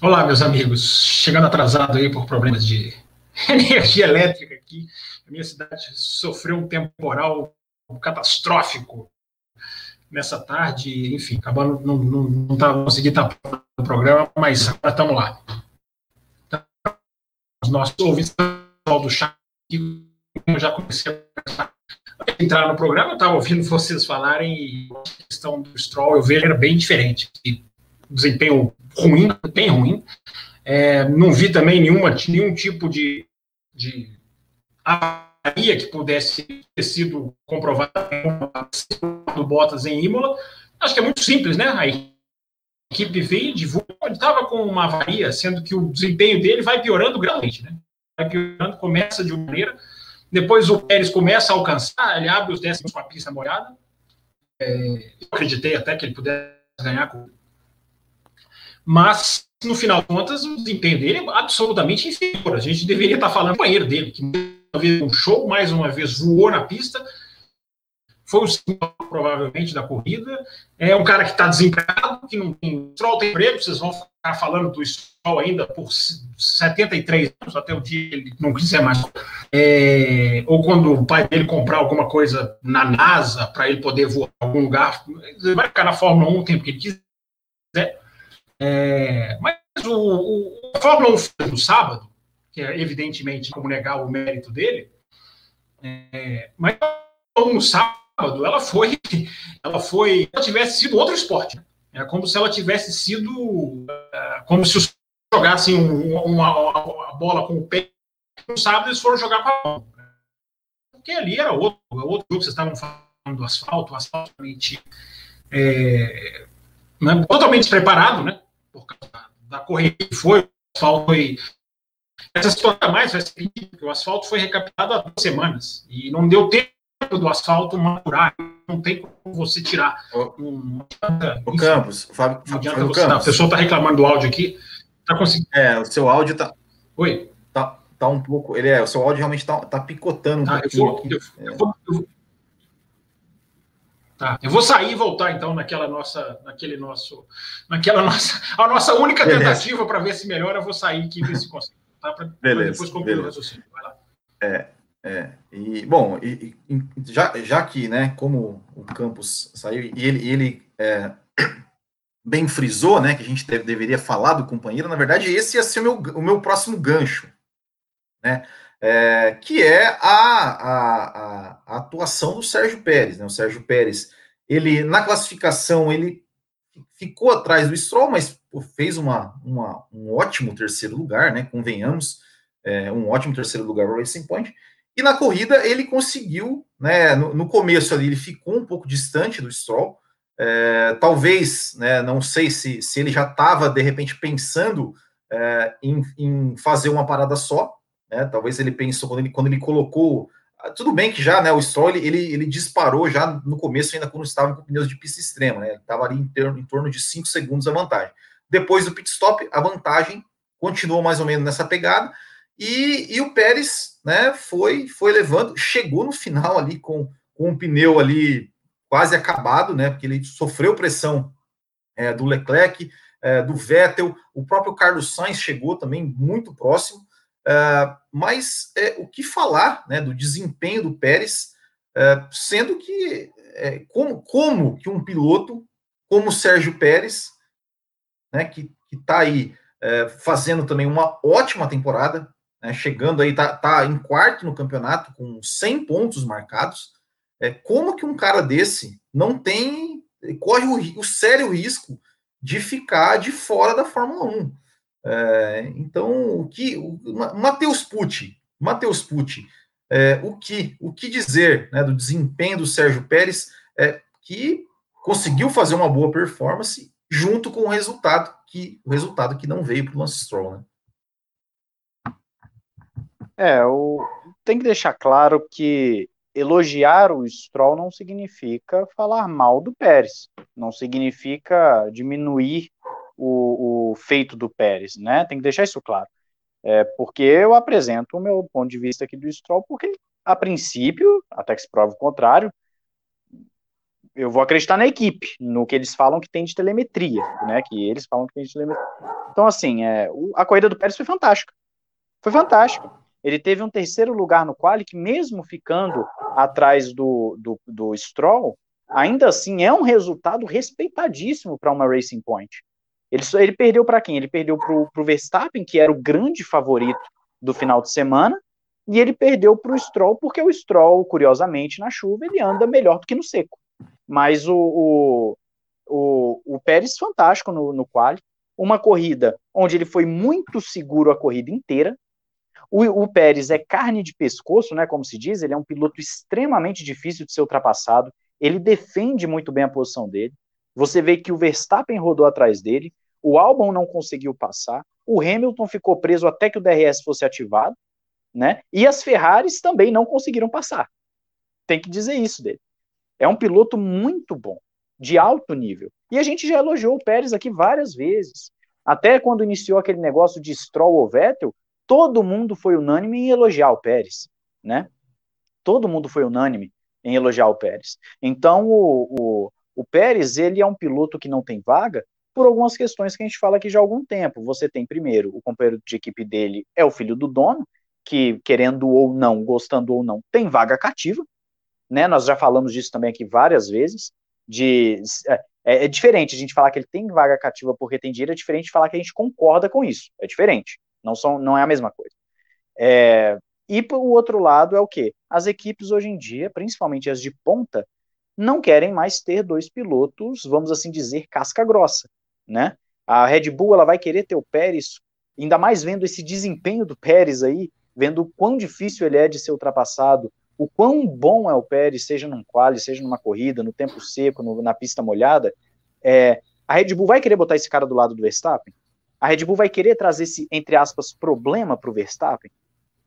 Olá, meus amigos. Chegando atrasado aí por problemas de energia elétrica aqui. A minha cidade sofreu um temporal catastrófico nessa tarde. Enfim, acabando não, não, não tá, consegui estar no programa, mas agora estamos lá. Então, os nossos ouvintes do chat, eu já comecei a entrar no programa, eu estava ouvindo vocês falarem e a questão do Stroll eu vejo era bem diferente. desempenho ruim, bem ruim. É, não vi também nenhuma, nenhum tipo de, de avaria que pudesse ter sido comprovada do Bottas em Imola. Acho que é muito simples, né? A equipe veio e divulga, estava com uma avaria, sendo que o desempenho dele vai piorando gradualmente, né? Vai piorando, começa de uma maneira Depois o Pérez começa a alcançar, ele abre os décimos com a pista molhada. É, eu acreditei até que ele pudesse ganhar. Mas, no final de contas, o desempenho dele é absolutamente inferior. A gente deveria estar falando do banheiro dele, que uma vez um show, mais uma vez voou na pista, foi o símbolo, provavelmente, da corrida. É um cara que está desempregado, que não tem. Tem emprego, vocês vão ficar falando do Stroll ainda por 73 anos, até o dia que ele não quiser mais. É, ou quando o pai dele comprar alguma coisa na NASA para ele poder voar em algum lugar, ele vai ficar na Fórmula 1 o tempo que ele quiser. É, mas o, o, a Fórmula 1 no sábado, que é evidentemente como negar o mérito dele, é, mas no sábado sábado, ela foi, ela foi, ela tivesse sido outro esporte. Né? É como se ela tivesse sido, é, como se os jogassem uma, uma, uma, bola com o pé. No sábado eles foram jogar com a mão. Porque ali era outro, outro jogo que vocês estavam falando do asfalto, o asfalto totalmente, é, né, totalmente preparado, né? Por causa da, corrida que foi, o asfalto foi. Essa situação mais vai ser porque o asfalto foi recapitado há duas semanas e não deu tempo do asfalto maturar, não tem como você tirar. O, o Campos, Fábio, não adianta você, Campos. a pessoa está reclamando do áudio aqui. Tá conseguindo. É, o seu áudio tá. Oi. Tá, tá um pouco. Ele é, o seu áudio realmente tá, tá picotando um ah, pouquinho. Eu vou, eu, eu, vou, eu vou, Tá. Eu vou sair e voltar então naquela nossa, naquele nosso, naquela nossa, a nossa única tentativa para ver se melhora. Eu vou sair aqui e ver se consigo. Tá? Depois concluir beleza. o raciocínio. Vai lá. É, é, e bom, e, e, já, já que, né, como o campus saiu e ele, ele é, bem frisou, né, que a gente deve, deveria falar do companheiro, na verdade, esse ia ser o meu, o meu próximo gancho, né, é, que é a, a, a, atuação do Sérgio Pérez, né, o Sérgio Pérez, ele, na classificação, ele ficou atrás do Stroll, mas pô, fez uma, uma, um ótimo terceiro lugar, né, convenhamos, é, um ótimo terceiro lugar para o Racing Point, e na corrida ele conseguiu, né, no, no, começo ali ele ficou um pouco distante do Stroll, é, talvez, né, não sei se, se ele já estava de repente pensando é, em, em, fazer uma parada só, né, talvez ele pensou quando ele, quando ele colocou, tudo bem que já, né, o Stroll ele, ele, ele disparou já no começo ainda quando estava com pneus de pista extrema, né, ele estava ali em, ter, em torno de 5 segundos a vantagem. Depois do pit stop, a vantagem continuou mais ou menos nessa pegada, e, e o Pérez né, foi, foi levando, chegou no final ali com, com um pneu ali quase acabado, né, porque ele sofreu pressão é, do Leclerc, é, do Vettel, o próprio Carlos Sainz chegou também muito próximo, é, mas é, o que falar né, do desempenho do Pérez, é, sendo que é, como, como que um piloto como o Sérgio Pérez, né, que está aí fazendo também uma ótima temporada, né, chegando aí, tá, tá em quarto no campeonato, com 100 pontos marcados. É, como que um cara desse não tem, corre o, o sério risco de ficar de fora da Fórmula 1? É, então, o que Matheus Pucci, Matheus Pucci, é, o que o que dizer né, do desempenho do Sérgio Pérez, é, que conseguiu fazer uma boa performance junto com o resultado que o resultado que não veio para o Lance Stroll, né? É, o... tem que deixar claro que elogiar o Stroll não significa falar mal do Pérez, não significa diminuir o, o feito do Pérez, né? Tem que deixar isso claro. É, porque eu apresento o meu ponto de vista aqui do Stroll, porque a princípio, até que se prove o contrário, eu vou acreditar na equipe, no que eles falam que tem de telemetria, né? Que eles falam que tem de telemetria. Então, assim, é, a corrida do Pérez foi fantástica. Foi fantástica. Ele teve um terceiro lugar no quali, que mesmo ficando atrás do, do, do Stroll, ainda assim é um resultado respeitadíssimo para uma Racing Point. Ele, ele perdeu para quem? Ele perdeu para o Verstappen, que era o grande favorito do final de semana, e ele perdeu para o Stroll, porque o Stroll, curiosamente, na chuva, ele anda melhor do que no seco. Mas o, o, o, o Pérez, fantástico no, no quali, uma corrida onde ele foi muito seguro a corrida inteira, o, o, Pérez é carne de pescoço, né, como se diz, ele é um piloto extremamente difícil de ser ultrapassado, ele defende muito bem a posição dele. Você vê que o Verstappen rodou atrás dele, o Albon não conseguiu passar, o Hamilton ficou preso até que o DRS fosse ativado, né? E as Ferraris também não conseguiram passar. Tem que dizer isso dele. É um piloto muito bom, de alto nível. E a gente já elogiou o Pérez aqui várias vezes. Até quando iniciou aquele negócio de Stroll ou Vettel, todo mundo foi unânime em elogiar o Pérez, né? Todo mundo foi unânime em elogiar o Pérez. Então, o, o, o Pérez, ele é um piloto que não tem vaga por algumas questões que a gente fala aqui já há algum tempo. Você tem, primeiro, o companheiro de equipe dele é o filho do dono, que, querendo ou não, gostando ou não, tem vaga cativa, né? Nós já falamos disso também aqui várias vezes, de... É, é, é diferente a gente falar que ele tem vaga cativa porque tem dinheiro, é diferente de falar que a gente concorda com isso, é diferente, não, são, não é a mesma coisa. É, e o outro lado é o que? As equipes hoje em dia, principalmente as de ponta, não querem mais ter dois pilotos, vamos assim dizer, casca grossa, né? A Red Bull ela vai querer ter o Pérez, ainda mais vendo esse desempenho do Pérez aí, vendo o quão difícil ele é de ser ultrapassado, o quão bom é o Pérez, seja num quali, seja numa corrida, no tempo seco, no, na pista molhada, é, a Red Bull vai querer botar esse cara do lado do Verstappen? A Red Bull vai querer trazer esse, entre aspas, problema para o Verstappen?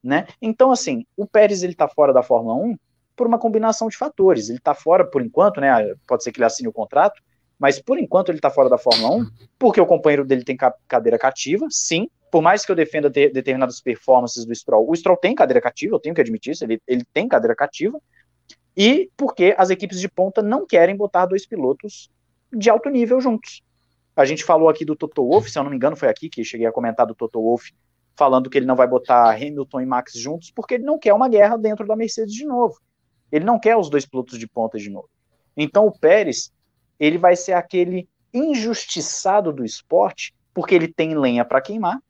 né? Então, assim, o Pérez ele tá fora da Fórmula 1 por uma combinação de fatores. Ele está fora por enquanto, né? Pode ser que ele assine o contrato, mas por enquanto ele está fora da Fórmula 1 porque o companheiro dele tem cadeira cativa, sim. Por mais que eu defenda de, determinadas performances do Stroll, o Stroll tem cadeira cativa, eu tenho que admitir isso, ele, ele tem cadeira cativa, e porque as equipes de ponta não querem botar dois pilotos de alto nível juntos. A gente falou aqui do Toto Wolff, se eu não me engano, foi aqui que cheguei a comentar do Toto Wolff falando que ele não vai botar Hamilton e Max juntos, porque ele não quer uma guerra dentro da Mercedes de novo. Ele não quer os dois pilotos de ponta de novo. Então o Pérez, ele vai ser aquele injustiçado do esporte, porque ele tem lenha para queimar,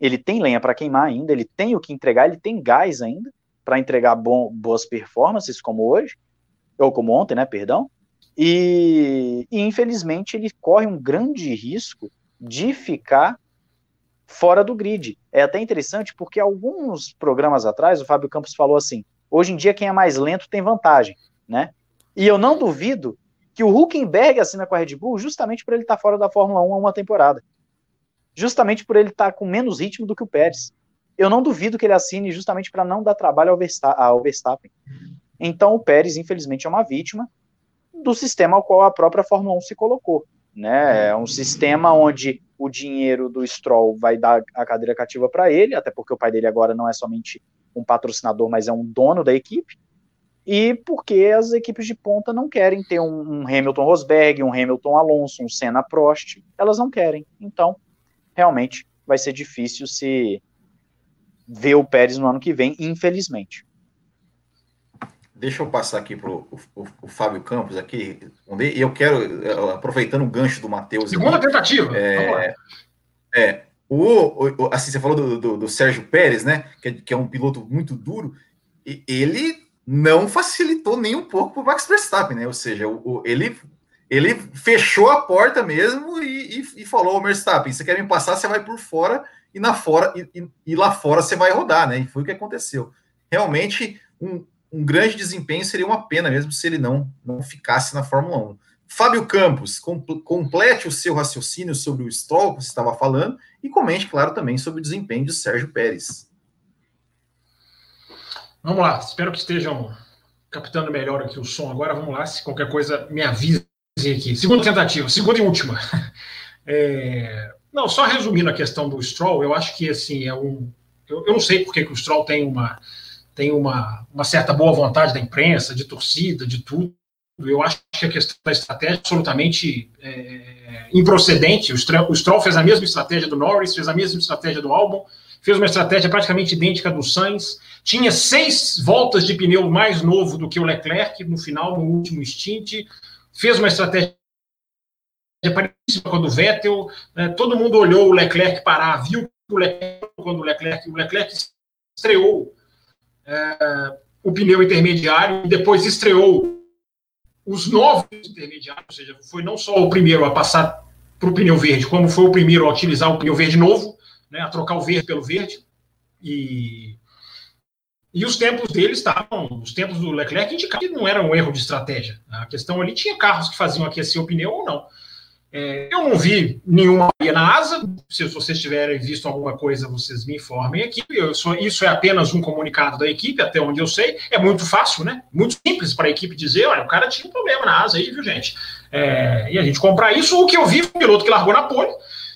ele tem lenha para queimar ainda, ele tem o que entregar, ele tem gás ainda para entregar bom, boas performances como hoje, ou como ontem, né, perdão, e, e infelizmente ele corre um grande risco de ficar fora do grid. É até interessante porque alguns programas atrás o Fábio Campos falou assim: hoje em dia quem é mais lento tem vantagem, né? E eu não duvido que o Huckenberg assina com a Red Bull justamente por ele estar tá fora da Fórmula 1 há uma temporada. Justamente por ele estar tá com menos ritmo do que o Pérez. Eu não duvido que ele assine justamente para não dar trabalho ao Verstappen. Então o Pérez, infelizmente, é uma vítima do sistema ao qual a própria Fórmula 1 se colocou. Né? É um sistema onde o dinheiro do Stroll vai dar a cadeira cativa para ele, até porque o pai dele agora não é somente um patrocinador, mas é um dono da equipe, e porque as equipes de ponta não querem ter um, um Hamilton Rosberg, um Hamilton Alonso, um Senna Prost, elas não querem. Então, realmente vai ser difícil se ver o Pérez no ano que vem, infelizmente. Deixa eu passar aqui para o, o, Fábio Campos aqui. E eu quero, eh, aproveitando o gancho do Matheus. Segunda tentativa. É, é o, o, assim, você falou do, do, do Sérgio Pérez, né? Que é, que é, um piloto muito duro. E ele não facilitou nem um pouco para o Max Verstappen, né? Ou seja, o, ele, ele fechou a porta mesmo e, e, e falou: Verstappen, você quer me passar, você vai por fora e na fora e, e lá fora você vai rodar, né? E foi o que aconteceu. Realmente um um grande desempenho seria uma pena mesmo se ele não, não ficasse na Fórmula 1. Fábio Campos, complete o seu raciocínio sobre o Stroll que você estava falando e comente, claro, também sobre o desempenho de Sérgio Pérez. Vamos lá, espero que estejam captando melhor aqui o som agora. Vamos lá, se qualquer coisa me avise aqui. Segunda tentativa, segunda e última. É... Não, só resumindo a questão do Stroll, eu acho que assim é um. Eu, eu não sei porque que o Stroll tem uma tem uma, uma certa boa vontade da imprensa, de torcida, de tudo. Eu acho que a questão da estratégia é absolutamente é, improcedente. O Stroll, o Stroll fez a mesma estratégia do Norris, fez a mesma estratégia do Albon, fez uma estratégia praticamente idêntica do Sainz. Tinha seis voltas de pneu mais novo do que o Leclerc no final, no último stint. Fez uma estratégia parecida com a do Vettel. Né? Todo mundo olhou o Leclerc parar, viu o Leclerc, quando o Leclerc, o Leclerc estreou é, o pneu intermediário e depois estreou os novos intermediários, ou seja, foi não só o primeiro a passar para o pneu verde, como foi o primeiro a utilizar o pneu verde novo, né, a trocar o verde pelo verde. E, e os tempos dele estavam, os tempos do Leclerc indicavam que não era um erro de estratégia. A questão ali tinha carros que faziam aquecer o pneu ou não. É, eu não vi nenhuma na asa. Se vocês tiverem visto alguma coisa, vocês me informem aqui. Sou, isso é apenas um comunicado da equipe, até onde eu sei. É muito fácil, né? Muito simples para a equipe dizer: olha, o cara tinha um problema na asa aí, viu, gente? É, e a gente comprar isso. O que eu vi foi um piloto que largou na pole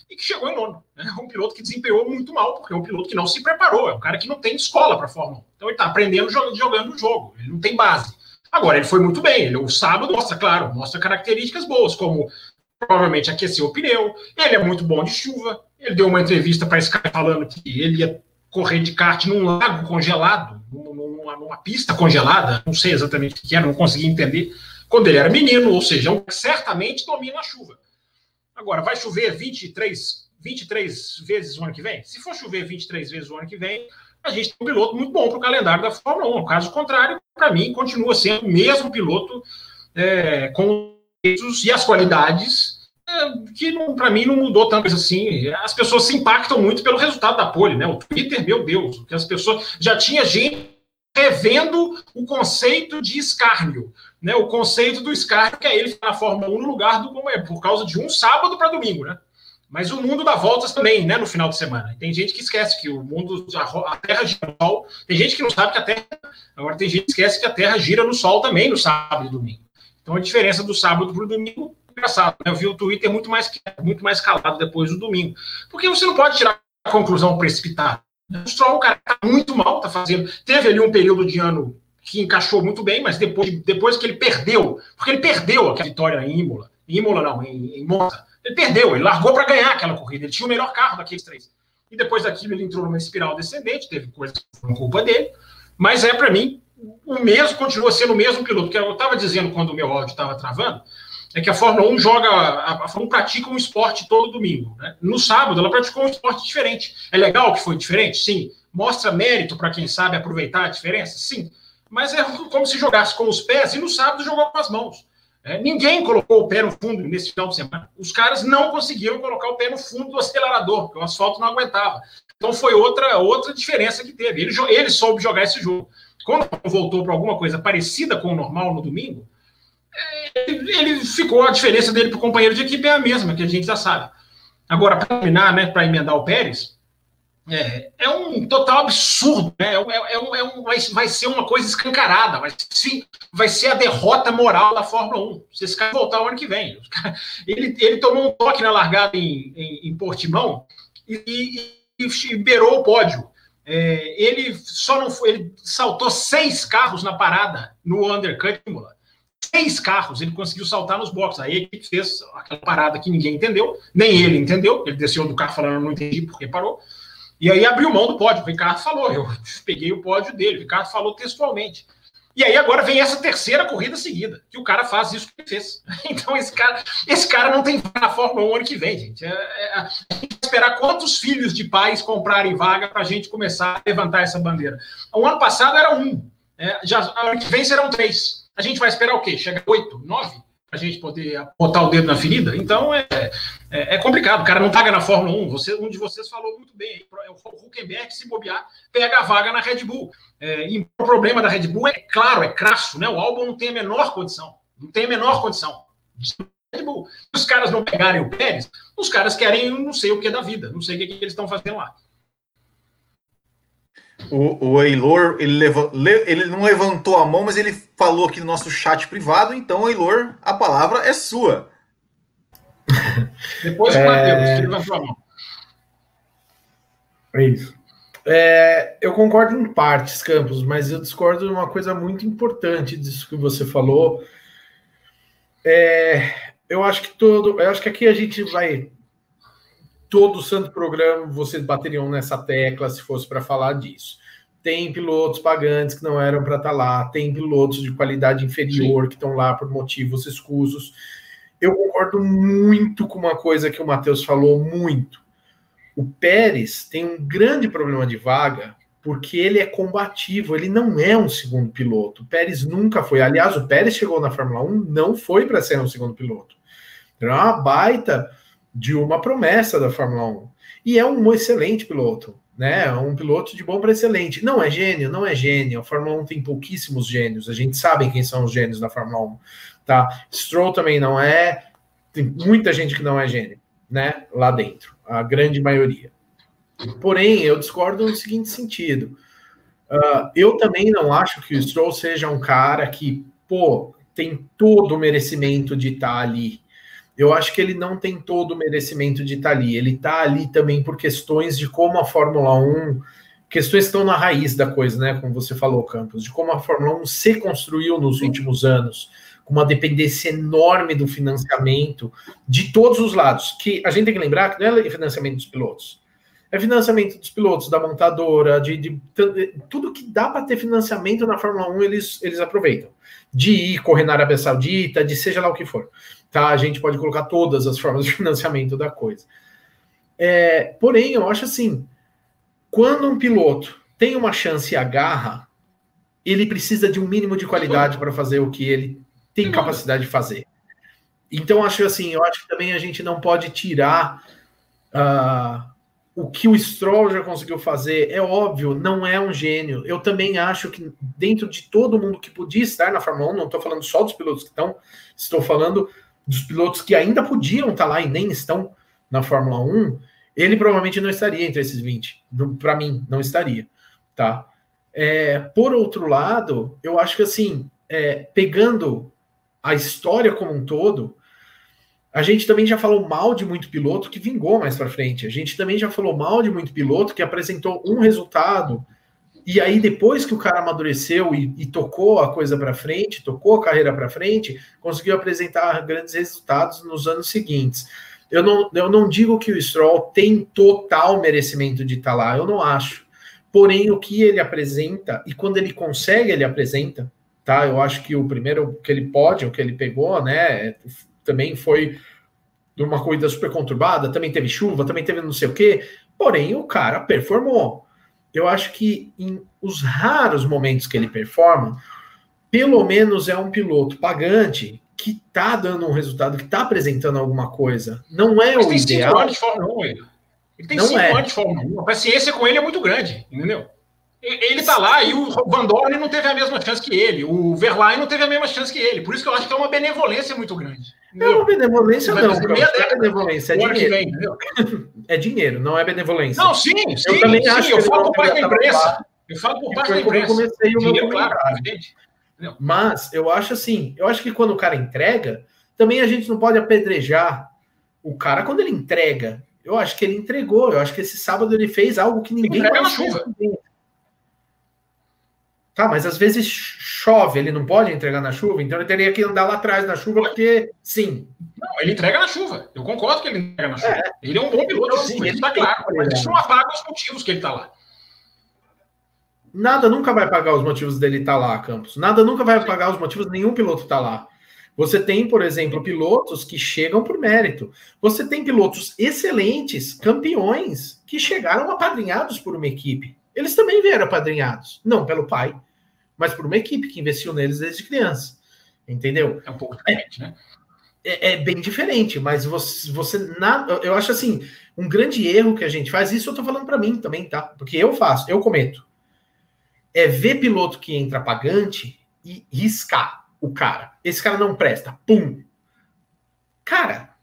e que chegou em nono. Né? Um piloto que desempenhou muito mal, porque é um piloto que não se preparou. É um cara que não tem escola para Fórmula 1. Então ele está aprendendo jogando o jogo. Ele não tem base. Agora, ele foi muito bem. Ele, o sábado mostra, claro, mostra características boas, como provavelmente aqueceu o pneu. Ele é muito bom de chuva. Ele deu uma entrevista para Sky falando que ele ia correr de kart num lago congelado, numa, numa pista congelada. Não sei exatamente o que era, não consegui entender. Quando ele era menino, ou seja, certamente domina a chuva. Agora, vai chover 23, 23 vezes o ano que vem? Se for chover 23 vezes o ano que vem, a gente tem um piloto muito bom para o calendário da Fórmula 1. Caso contrário, para mim, continua sendo o mesmo piloto é, com e as qualidades é, que para mim não mudou tanto assim. As pessoas se impactam muito pelo resultado da pole, né? O Twitter, meu Deus, que as pessoas já tinha gente revendo o conceito de escárnio, né? O conceito do escárnio que é ele na Fórmula 1 no lugar do como é por causa de um sábado para domingo, né? Mas o mundo dá voltas também, né? No final de semana. Tem gente que esquece que o mundo, a, Terra gira no Sol. Tem gente que não sabe que a Terra. Agora tem gente que esquece que a Terra gira no Sol também no sábado e domingo. Então a diferença do sábado para o domingo é engraçado. Né? Eu vi o Twitter muito mais, muito mais calado depois do domingo. Porque você não pode tirar a conclusão precipitada. O Stroll, o cara está muito mal, está fazendo. Teve ali um período de ano que encaixou muito bem, mas depois, depois que ele perdeu, porque ele perdeu aquela vitória em Imola, em Imola não, em, em Monza, ele perdeu, ele largou para ganhar aquela corrida, ele tinha o melhor carro daqueles três. E depois daquilo ele entrou numa espiral descendente, teve coisas que foram culpa dele, mas é para mim o mesmo continua sendo o mesmo piloto. Que eu estava dizendo quando o meu áudio estava travando, é que a Fórmula 1 joga, a Fórmula 1 pratica um esporte todo domingo. Né? No sábado, ela praticou um esporte diferente. É legal que foi diferente? Sim. Mostra mérito para quem sabe aproveitar a diferença? Sim. Mas é como se jogasse com os pés e no sábado jogou com as mãos. É, ninguém colocou o pé no fundo nesse final de semana. Os caras não conseguiram colocar o pé no fundo do acelerador, porque o asfalto não aguentava. Então foi outra, outra diferença que teve. Ele, ele soube jogar esse jogo quando voltou para alguma coisa parecida com o normal no domingo, é, ele ficou, a diferença dele para o companheiro de equipe é a mesma, que a gente já sabe. Agora, para terminar, né, para emendar o Pérez, é, é, um total absurdo, né? É, é, é um, é um, vai, vai, ser uma coisa escancarada, vai, sim, vai ser a derrota moral da Fórmula 1. Se esse cara voltar o ano que vem. Ele, ele tomou um toque na largada em, em, em Portimão e, e, e beirou o pódio. É, ele só não foi, ele saltou seis carros na parada no undercut Imola. Seis carros ele conseguiu saltar nos boxes. Aí ele fez aquela parada que ninguém entendeu, nem ele entendeu. Ele desceu do carro falando, não entendi porque parou. E aí abriu mão do pódio. O Ricardo falou, eu peguei o pódio dele. O Ricardo falou textualmente. E aí agora vem essa terceira corrida seguida, que o cara faz isso que fez. Então esse cara, esse cara não tem na Fórmula 1 ano que vem, gente. É, é, a gente vai esperar quantos filhos de pais comprarem vaga para a gente começar a levantar essa bandeira. O ano passado era um, é, já ano que vem serão três. A gente vai esperar o quê? Chega oito, nove? A gente poder botar o dedo na ferida. Então é, é, é, complicado. O cara não paga na Fórmula 1. Você, um de vocês falou muito bem. O Huckenberg, se bobear, pega a vaga na Red Bull. É, e o problema da Red Bull é claro, é crasso, né? O álbum não tem a menor condição. Não tem a menor condição. Red Bull. Se os caras não pegarem o Pérez, os caras querem não sei o que da vida. Não sei o que, que eles estão fazendo lá. O, o Eilor, ele, leva, ele não levantou a mão, mas ele falou aqui no nosso chat privado, então, Eilor, a palavra é sua. Depois o é... Matheus, que levantou a mão. É isso. É, eu concordo em partes, Campos, mas eu discordo de uma coisa muito importante disso que você falou. É, eu acho que todo, eu acho que aqui a gente vai todo o santo programa vocês bateriam nessa tecla se fosse para falar disso. Tem pilotos pagantes que não eram para estar tá lá, tem pilotos de qualidade inferior Sim. que estão lá por motivos escusos. Eu concordo muito com uma coisa que o Matheus falou, muito. O Pérez tem um grande problema de vaga porque ele é combativo, ele não é um segundo piloto. O Pérez nunca foi. Aliás, o Pérez chegou na Fórmula 1, não foi para ser um segundo piloto. Era uma baita de uma promessa da Fórmula 1. E é um excelente piloto, né? Um piloto de bom para excelente. Não é gênio, não é gênio. A Fórmula 1 tem pouquíssimos gênios. A gente sabe quem são os gênios da Fórmula 1, tá? Stroll também não é. tem muita gente que não é gênio, né? Lá dentro, a grande maioria. Porém, eu discordo no seguinte sentido. Uh, eu também não acho que o Stroll seja um cara que, pô, tem todo o merecimento de estar tá ali. Eu acho que ele não tem todo o merecimento de estar tá ali. Ele está ali também por questões de como a Fórmula 1 questões estão na raiz da coisa, né? Como você falou, Campos, de como a Fórmula 1 se construiu nos últimos anos, com uma dependência enorme do financiamento de todos os lados. Que a gente tem que lembrar que não é financiamento dos pilotos, é financiamento dos pilotos, da montadora, de, de, de tudo que dá para ter financiamento na Fórmula 1, eles, eles aproveitam. De ir correr na Arábia Saudita, de seja lá o que for. Tá? A gente pode colocar todas as formas de financiamento da coisa. É, porém, eu acho assim quando um piloto tem uma chance e agarra, ele precisa de um mínimo de qualidade para fazer o que ele tem capacidade de fazer. Então, acho assim, eu acho que também a gente não pode tirar uh, o que o Stroll já conseguiu fazer. É óbvio, não é um gênio. Eu também acho que dentro de todo mundo que podia estar na Fórmula 1, não estou falando só dos pilotos que estão, estou falando dos pilotos que ainda podiam estar lá e nem estão na Fórmula 1, ele provavelmente não estaria entre esses 20. Para mim, não estaria. Tá? É, por outro lado, eu acho que assim, é, pegando a história como um todo, a gente também já falou mal de muito piloto que vingou mais para frente. A gente também já falou mal de muito piloto que apresentou um resultado e aí depois que o cara amadureceu e, e tocou a coisa para frente, tocou a carreira para frente, conseguiu apresentar grandes resultados nos anos seguintes. Eu não, eu não digo que o Stroll tem total merecimento de estar lá, eu não acho. Porém, o que ele apresenta, e quando ele consegue, ele apresenta, tá? Eu acho que o primeiro que ele pode, o que ele pegou, né, também foi de uma corrida super conturbada, também teve chuva, também teve não sei o quê, porém o cara performou. Eu acho que em os raros momentos que ele performa, pelo menos é um piloto pagante que tá dando um resultado, que tá apresentando alguma coisa. Não é Mas o tem ideal. Cinco anos de Fórmula 1, ele. ele tem não cinco é. anos de Fórmula 1. A paciência com ele é muito grande, entendeu? Ele tá lá e o Van Dorn não teve a mesma chance que ele. O Verlaine não teve a mesma chance que ele. Por isso que eu acho que é uma benevolência muito grande. É uma benevolência, não. Não é benevolência, é dinheiro. Vem, é dinheiro, não é benevolência. Não, sim, sim. Eu também sim, acho eu falo por parte da imprensa. Eu falo por parte da imprensa. Eu comecei o meu claro, evidente. Mas eu acho assim, eu acho que quando o cara entrega, também a gente não pode apedrejar o cara quando ele entrega. Eu acho que ele entregou. Eu acho que esse sábado ele fez algo que ninguém mais chuva. Tá, mas às vezes chove, ele não pode entregar na chuva, então ele teria que andar lá atrás na chuva, porque sim. Não, ele entrega na chuva. Eu concordo que ele entrega na chuva. É. Ele é um bom piloto, então, sim, ele está claro. Mas isso não apaga os motivos que ele está lá. Nada nunca vai pagar os motivos dele estar tá lá, Campos. Nada nunca vai pagar os motivos nenhum piloto estar tá lá. Você tem, por exemplo, pilotos que chegam por mérito. Você tem pilotos excelentes, campeões, que chegaram apadrinhados por uma equipe. Eles também vieram apadrinhados, não pelo pai, mas por uma equipe que investiu neles desde criança. Entendeu? É um pouco diferente, né? É, é, bem diferente, mas você, você nada, eu acho assim, um grande erro que a gente faz, isso eu tô falando para mim também, tá? Porque eu faço, eu cometo é ver piloto que entra pagante e riscar o cara. Esse cara não presta. Pum. Cara,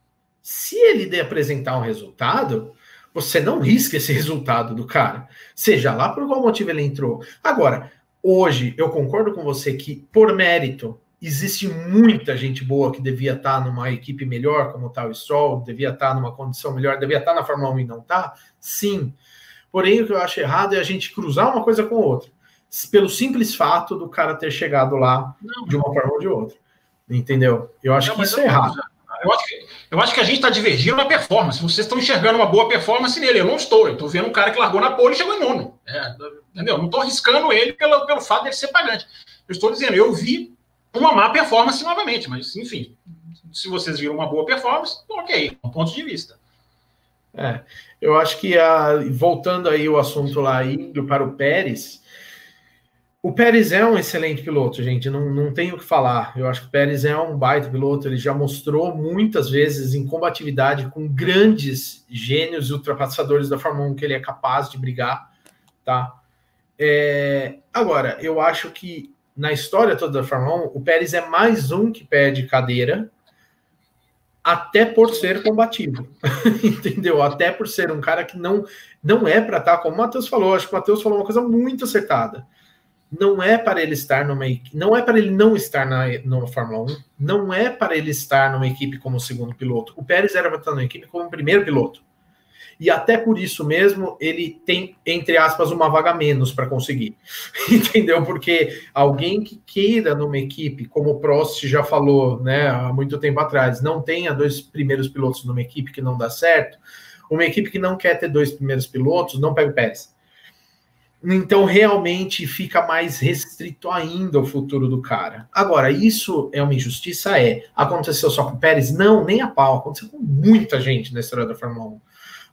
se ele der apresentar um resultado, você não risca esse resultado do cara. Seja lá por qual motivo ele entrou. Agora, hoje eu concordo com você que, por mérito, existe muita gente boa que devia estar numa equipe melhor, como está o Stroll, devia estar numa condição melhor, devia estar na Fórmula 1 e não está. Sim. Porém, o que eu acho errado é a gente cruzar uma coisa com outra pelo simples fato do cara ter chegado lá não. de uma forma ou de outra. Entendeu? Eu acho não, que isso é errado. Eu acho, que, eu acho que a gente está divergindo na performance. Vocês estão enxergando uma boa performance nele. Eu não estou. Eu estou vendo um cara que largou na pole e chegou em nono. É, entendeu? Não estou arriscando ele pelo, pelo fato dele ser pagante. Eu estou dizendo, eu vi uma má performance novamente. Mas, enfim, se vocês viram uma boa performance, ok, um ponto de vista. É, eu acho que, a, voltando aí o assunto lá, indo para o Pérez, o Pérez é um excelente piloto, gente, não, não tenho o que falar. Eu acho que o Pérez é um baita piloto, ele já mostrou muitas vezes em combatividade com grandes gênios ultrapassadores da Fórmula 1 que ele é capaz de brigar, tá? É, agora, eu acho que na história toda da Fórmula 1, o Pérez é mais um que perde cadeira, até por ser combativo, entendeu? Até por ser um cara que não não é para estar, tá, como o Matheus falou, acho que o Matheus falou uma coisa muito acertada. Não é para ele estar numa não é para ele não estar na numa Fórmula 1, não é para ele estar numa equipe como segundo piloto. O Pérez era para estar numa equipe como primeiro piloto. E até por isso mesmo ele tem, entre aspas, uma vaga menos para conseguir. Entendeu? Porque alguém que queira numa equipe, como o Prost já falou né, há muito tempo atrás, não tenha dois primeiros pilotos numa equipe que não dá certo, uma equipe que não quer ter dois primeiros pilotos, não pega o Pérez. Então, realmente fica mais restrito ainda o futuro do cara. Agora, isso é uma injustiça? É. Aconteceu só com o Pérez? Não, nem a pau. Aconteceu com muita gente na história da Fórmula 1.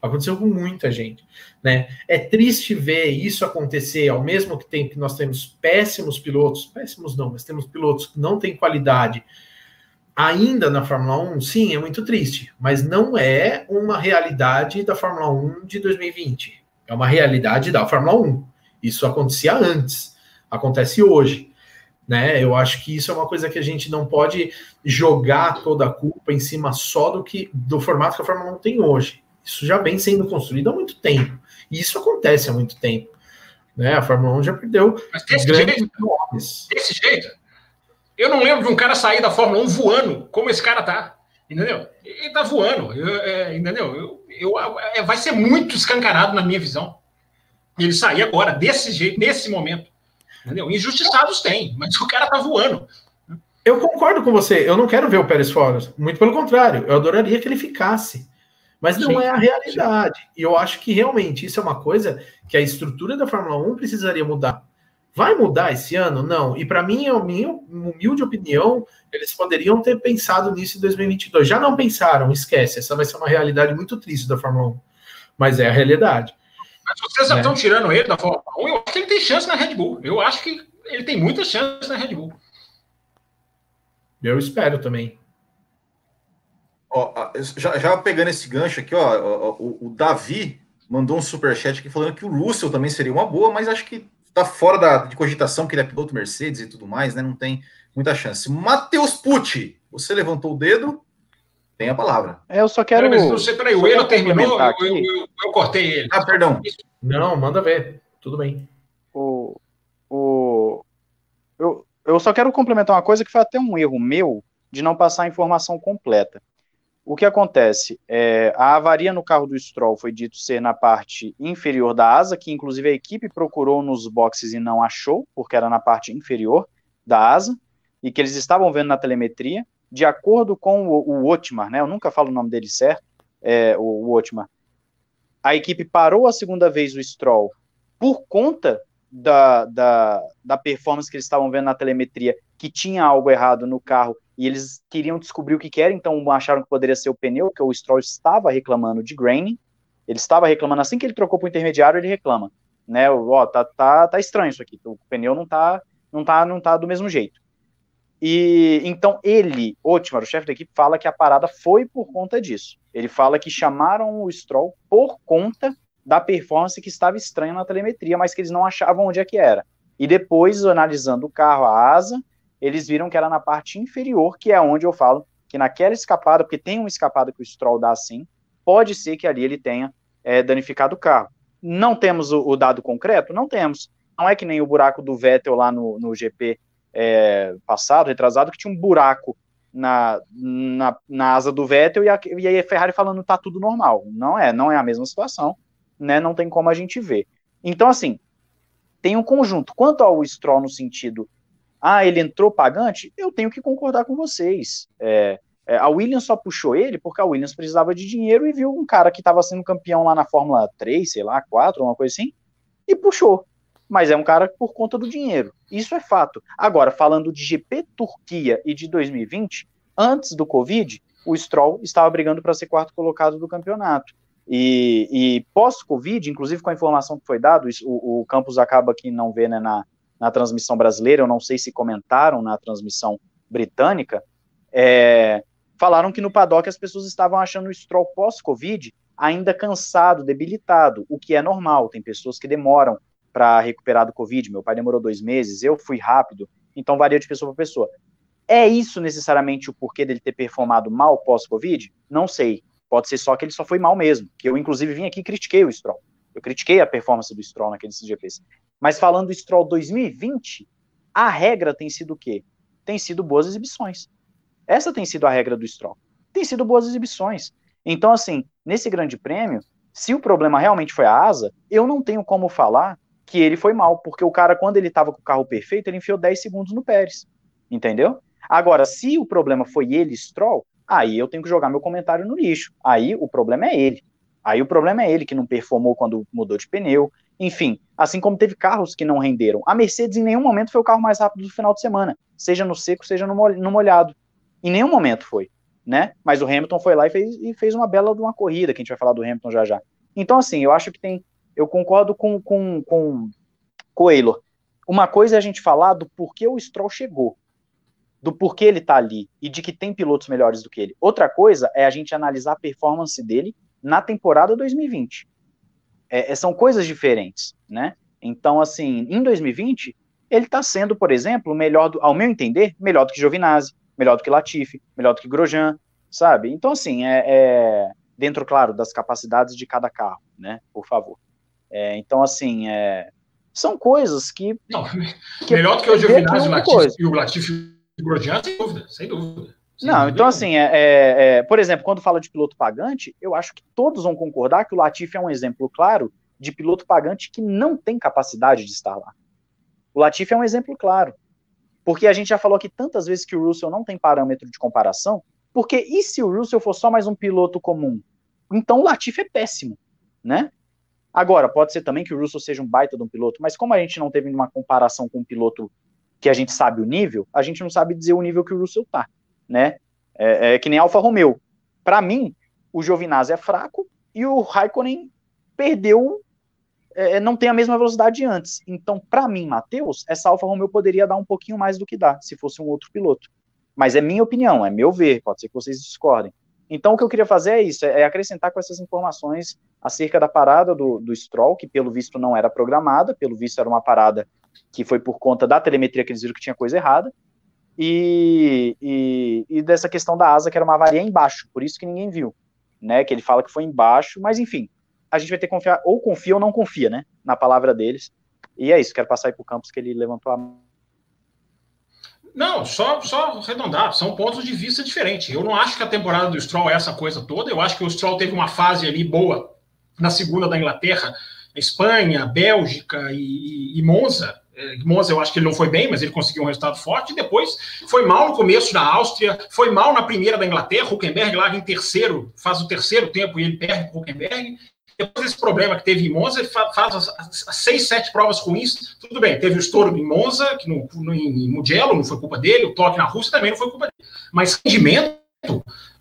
Aconteceu com muita gente, né? É triste ver isso acontecer ao mesmo tempo que nós temos péssimos pilotos, péssimos não, mas temos pilotos que não têm qualidade ainda na Fórmula 1, sim, é muito triste, mas não é uma realidade da Fórmula 1 de 2020. É uma realidade da Fórmula 1. Isso acontecia antes, acontece hoje. Né? Eu acho que isso é uma coisa que a gente não pode jogar toda a culpa em cima só do que do formato que a Fórmula 1 tem hoje. Isso já vem sendo construído há muito tempo. E isso acontece há muito tempo. Né? A Fórmula 1 já perdeu Mas desse grandes jeito, nomes. Desse jeito, eu não lembro de um cara sair da Fórmula 1 voando como esse cara tá. Entendeu? Ele tá voando. Eu, é, entendeu? Eu, eu, é, vai ser muito escancarado na minha visão. Ele sair agora, desse jeito, nesse momento. Entendeu? Injustiçados tem, mas o cara tá voando. Eu concordo com você. Eu não quero ver o Pérez fora. Muito pelo contrário. Eu adoraria que ele ficasse. Mas não sim, é a realidade. Sim. E eu acho que realmente isso é uma coisa que a estrutura da Fórmula 1 precisaria mudar. Vai mudar esse ano? Não. E para mim, a minha humilde opinião, eles poderiam ter pensado nisso em 2022. Já não pensaram, esquece. Essa vai ser uma realidade muito triste da Fórmula 1. Mas é a realidade. Mas vocês já estão né? tirando ele da Fórmula 1. Eu acho que ele tem chance na Red Bull. Eu acho que ele tem muita chance na Red Bull. Eu espero também. Ó, já, já, pegando esse gancho aqui, ó, o, o, Davi mandou um superchat aqui falando que o Russell também seria uma boa, mas acho que tá fora da, de cogitação que ele é piloto Mercedes e tudo mais, né? Não tem muita chance. Matheus Pucci, você levantou o dedo, tem a palavra. É, eu só quero. Peraí, você, peraí, o Elo terminou, eu, eu, eu, eu, cortei ele. Ah, perdão. Não, manda ver, tudo bem. O, o, eu, eu só quero complementar uma coisa que foi até um erro meu de não passar a informação completa. O que acontece? É, a avaria no carro do Stroll foi dito ser na parte inferior da asa, que inclusive a equipe procurou nos boxes e não achou, porque era na parte inferior da asa, e que eles estavam vendo na telemetria. De acordo com o, o Otmar, né, eu nunca falo o nome dele certo, é, o, o Otmar, a equipe parou a segunda vez o Stroll por conta da, da, da performance que eles estavam vendo na telemetria, que tinha algo errado no carro e eles queriam descobrir o que, que era, então acharam que poderia ser o pneu, que o Stroll estava reclamando de graining, ele estava reclamando, assim que ele trocou para o intermediário, ele reclama, né, ó, tá, tá, tá estranho isso aqui, o pneu não tá, não tá, não tá do mesmo jeito. E então ele, Otmar, o chefe da equipe, fala que a parada foi por conta disso. Ele fala que chamaram o Stroll por conta da performance que estava estranha na telemetria, mas que eles não achavam onde é que era. E depois, analisando o carro, a asa, eles viram que era na parte inferior, que é onde eu falo que naquela escapada, porque tem uma escapada que o Stroll dá assim, pode ser que ali ele tenha é, danificado o carro. Não temos o, o, dado concreto? Não temos. Não é que nem o buraco do Vettel lá no, no GP é, passado, retrasado, que tinha um buraco na, na, na asa do Vettel e a, e a Ferrari falando tá tudo normal. Não é, não é a mesma situação, né? Não tem como a gente ver. Então, assim, tem um conjunto. Quanto ao Stroll no sentido ah, ele entrou pagante, eu tenho que concordar com vocês. É, é, a Williams só puxou ele porque a Williams precisava de dinheiro e viu um cara que estava sendo campeão lá na Fórmula 3, sei lá, 4, uma coisa assim, e puxou. Mas é um cara por conta do dinheiro. Isso é fato. Agora, falando de GP Turquia e de 2020, antes do Covid, o Stroll estava brigando para ser quarto colocado do campeonato. E, e pós-Covid, inclusive com a informação que foi dada, o, o Campos acaba que não vê né, na, na transmissão brasileira, eu não sei se comentaram na transmissão britânica, é, falaram que no paddock as pessoas estavam achando o Stroll pós-Covid ainda cansado, debilitado, o que é normal, tem pessoas que demoram para recuperar do Covid, meu pai demorou dois meses, eu fui rápido, então varia de pessoa para pessoa. É isso necessariamente o porquê dele ter performado mal pós-Covid? Não sei. Pode ser só que ele só foi mal mesmo. Que eu, inclusive, vim aqui e critiquei o Stroll. Eu critiquei a performance do Stroll naqueles GPs. Mas falando do Stroll 2020, a regra tem sido o quê? Tem sido boas exibições. Essa tem sido a regra do Stroll. Tem sido boas exibições. Então, assim, nesse grande prêmio, se o problema realmente foi a asa, eu não tenho como falar que ele foi mal, porque o cara, quando ele estava com o carro perfeito, ele enfiou 10 segundos no Pérez. Entendeu? Agora, se o problema foi ele, Stroll, aí eu tenho que jogar meu comentário no lixo. Aí o problema é ele. Aí o problema é ele que não performou quando mudou de pneu. Enfim, assim como teve carros que não renderam. A Mercedes em nenhum momento foi o carro mais rápido do final de semana, seja no seco, seja no molhado. Em nenhum momento foi, né? Mas o Hamilton foi lá e fez, e fez uma bela de uma corrida, que a gente vai falar do Hamilton já já. Então, assim, eu acho que tem. Eu concordo com, com, com, com o Eilor. Uma coisa é a gente falar do porquê o Stroll chegou do porquê ele tá ali e de que tem pilotos melhores do que ele. Outra coisa é a gente analisar a performance dele na temporada 2020. É, é, são coisas diferentes, né? Então, assim, em 2020, ele está sendo, por exemplo, melhor, do, ao meu entender, melhor do que Giovinazzi, melhor do que Latifi, melhor do que Grosjean, sabe? Então, assim, é, é dentro, claro, das capacidades de cada carro, né? Por favor. É, então, assim, é, são coisas que. Não, que melhor do que o Giovinazzi, o Latifi e o Grosjean, sem dúvida, sem dúvida. Sem não, dúvida. então assim, é, é, é, por exemplo, quando fala de piloto pagante, eu acho que todos vão concordar que o Latifi é um exemplo claro de piloto pagante que não tem capacidade de estar lá. O Latifi é um exemplo claro. Porque a gente já falou aqui tantas vezes que o Russell não tem parâmetro de comparação, porque e se o Russell for só mais um piloto comum? Então o Latifi é péssimo, né? Agora, pode ser também que o Russell seja um baita de um piloto, mas como a gente não teve uma comparação com um piloto que a gente sabe o nível, a gente não sabe dizer o nível que o Russell tá, né? É, é que nem Alfa Romeo. Para mim, o Giovinazzi é fraco e o Raikkonen perdeu, é, não tem a mesma velocidade de antes. Então, para mim, Matheus, essa Alfa Romeo poderia dar um pouquinho mais do que dá, se fosse um outro piloto. Mas é minha opinião, é meu ver, pode ser que vocês discordem. Então, o que eu queria fazer é isso, é acrescentar com essas informações acerca da parada do, do Stroll, que pelo visto não era programada, pelo visto era uma parada que foi por conta da telemetria que eles viram que tinha coisa errada, e, e, e, dessa questão da asa, que era uma avaria embaixo, por isso que ninguém viu, né, que ele fala que foi embaixo, mas enfim, a gente vai ter que confiar, ou confia ou não confia, né, na palavra deles, e é isso, quero passar aí para o Campos, que ele levantou a não, só, só arredondar, são pontos de vista diferentes. Eu não acho que a temporada do Stroll é essa coisa toda. Eu acho que o Stroll teve uma fase ali boa na segunda da Inglaterra, Espanha, Bélgica e, e Monza. É, Monza eu acho que ele não foi bem, mas ele conseguiu um resultado forte. E depois foi mal no começo na Áustria, foi mal na primeira da Inglaterra. Huckenberg lá em terceiro, faz o terceiro tempo e ele perde o Huckenberg. Depois desse problema que teve em Monza, ele faz as, as, as, seis, sete provas ruins. Tudo bem, teve o estouro em Monza, que no, no, em Mugello não foi culpa dele, o toque na Rússia também não foi culpa dele. Mas rendimento,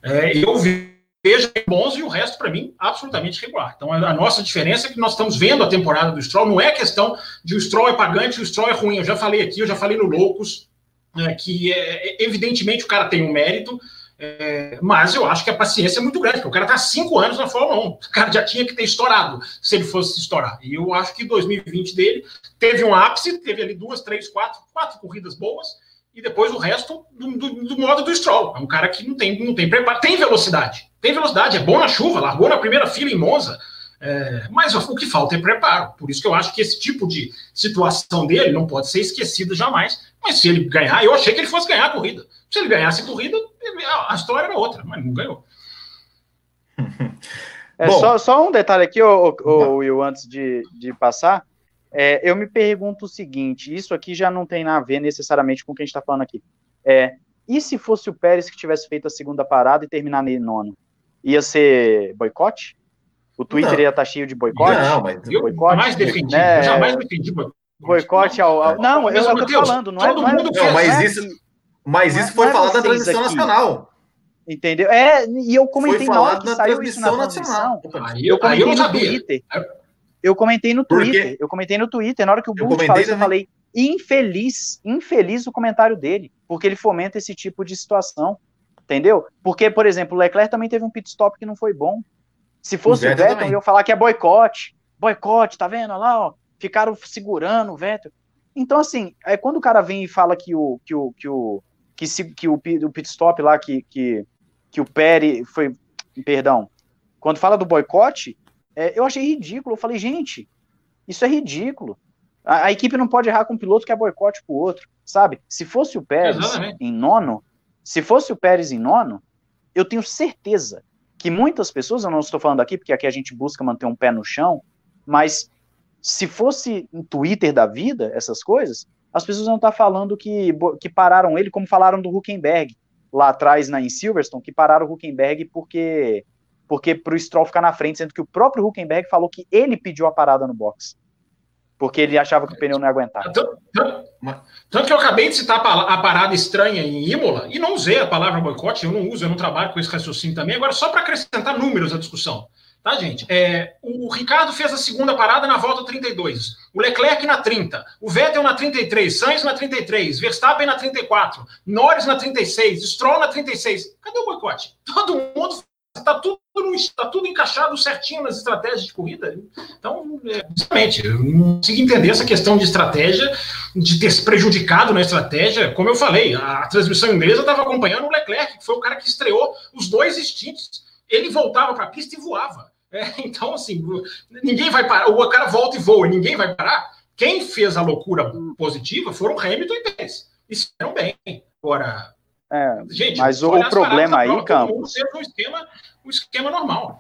é, eu vejo bons e o resto, para mim, absolutamente regular. Então, a nossa diferença é que nós estamos vendo a temporada do Stroll, não é questão de o Stroll é pagante o Stroll é ruim. Eu já falei aqui, eu já falei no Loucos, é, que é, evidentemente o cara tem um mérito, é, mas eu acho que a paciência é muito grande, porque o cara está cinco anos na Fórmula 1. O cara já tinha que ter estourado se ele fosse estourar. E eu acho que 2020 dele teve um ápice, teve ali duas, três, quatro, quatro corridas boas, e depois o resto do, do, do modo do Stroll. É um cara que não tem, não tem preparo, tem velocidade. Tem velocidade, é bom na chuva, largou na primeira fila em Monza. É, mas o que falta é preparo. Por isso que eu acho que esse tipo de situação dele não pode ser esquecida jamais. Mas se ele ganhar, eu achei que ele fosse ganhar a corrida. Se ele ganhasse a corrida, a história era outra, mas não ganhou. É, só, só um detalhe aqui, ô, ô, Will, antes de, de passar. É, eu me pergunto o seguinte: isso aqui já não tem nada a ver necessariamente com o que a gente está falando aqui. É, e se fosse o Pérez que tivesse feito a segunda parada e terminar em nono? Ia ser boicote? O Twitter não. ia estar tá cheio de boicote? Não, mas eu boicote, jamais defendi. Né? Eu jamais defendi boicote. Boicote ao, ao. Não, eu, eu tô falando, não é. Todo é, mundo não, mas é isso. Mas isso foi é falado na transmissão aqui. nacional. Entendeu? É, e eu comentei na hora que na saiu isso na transmissão. Aí eu, eu comentei aí eu no sabia. Twitter. Eu comentei no Twitter. Eu comentei no Twitter. Na hora que o Bult falou isso, eu falei, infeliz, infeliz o comentário dele, porque ele fomenta esse tipo de situação. Entendeu? Porque, por exemplo, o Leclerc também teve um pit stop que não foi bom. Se fosse o, o Vettel, eu ia falar que é boicote. Boicote, tá vendo? Olha lá, ó. Ficaram segurando o Vettel. Então, assim, é, quando o cara vem e fala que o, que o, que o, que, se, que o, o pit stop lá, que, que, que o Pérez foi. Perdão. Quando fala do boicote, é, eu achei ridículo. Eu falei, gente, isso é ridículo. A, a, equipe não pode errar com um piloto que é boicote pro outro, sabe? Se fosse o Pérez Exatamente. em nono, se fosse o Pérez em nono, eu tenho certeza que muitas pessoas, eu não estou falando aqui porque aqui a gente busca manter um pé no chão, mas se fosse em Twitter da vida, essas coisas, as pessoas não estar falando que, que pararam ele, como falaram do Huckenberg lá atrás na, em Silverstone, que pararam o Huckenberg porque porque para o Stroll ficar na frente, sendo que o próprio Huckenberg falou que ele pediu a parada no box. Porque ele achava que o pneu não ia aguentar. Tanto, tanto, tanto que eu acabei de citar a parada estranha em Imola e não usei a palavra boicote, eu não uso, eu não trabalho com esse raciocínio também. Agora, só para acrescentar números à discussão. Tá, gente? É, o Ricardo fez a segunda parada na volta 32. O Leclerc na 30. O Vettel na 33. Sainz na 33. Verstappen na 34. Norris na 36. Stroll na 36. Cadê o boicote? Todo mundo está tudo, tá tudo encaixado certinho nas estratégias de corrida. Então, é, justamente, eu não consigo entender essa questão de estratégia, de ter se prejudicado na estratégia. Como eu falei, a transmissão inglesa estava acompanhando o Leclerc, que foi o cara que estreou os dois instintos. Ele voltava para a pista e voava. É, então, assim, ninguém vai parar. O cara volta e voa, ninguém vai parar. Quem fez a loucura positiva foram Hamilton e Pérez. E fizeram bem. Agora, é, Gente, mas o, o problema aí, Campos. Um esquema, um esquema normal.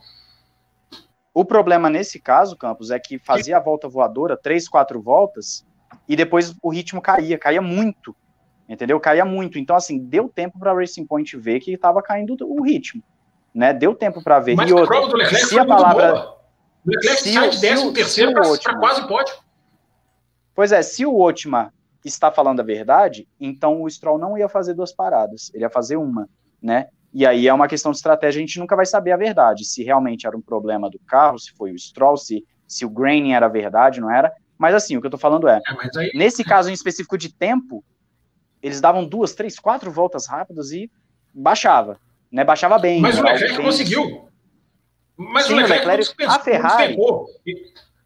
O problema nesse caso, Campos, é que fazia a volta voadora, três, quatro voltas, e depois o ritmo caía, caía muito. Entendeu? Caía muito. Então, assim, deu tempo para Racing Point ver que estava caindo o ritmo. Né? Deu tempo para ver. Mas e outra, a prova do Leclerc se a palavra. Boa. O Leclerc se, sai de décimo terceiro para quase pódio. Pois é, se o Otmar está falando a verdade, então o Stroll não ia fazer duas paradas, ele ia fazer uma, né? E aí é uma questão de estratégia, a gente nunca vai saber a verdade, se realmente era um problema do carro, se foi o Stroll, se, se o graining era verdade, não era. Mas assim, o que eu tô falando é, é aí... nesse caso em específico de tempo, eles davam duas, três, quatro voltas rápidas e baixava, né? Baixava bem. Mas o Leclerc bem... conseguiu. Mas Sim, o Leclerc, Leclerc a Ferrari,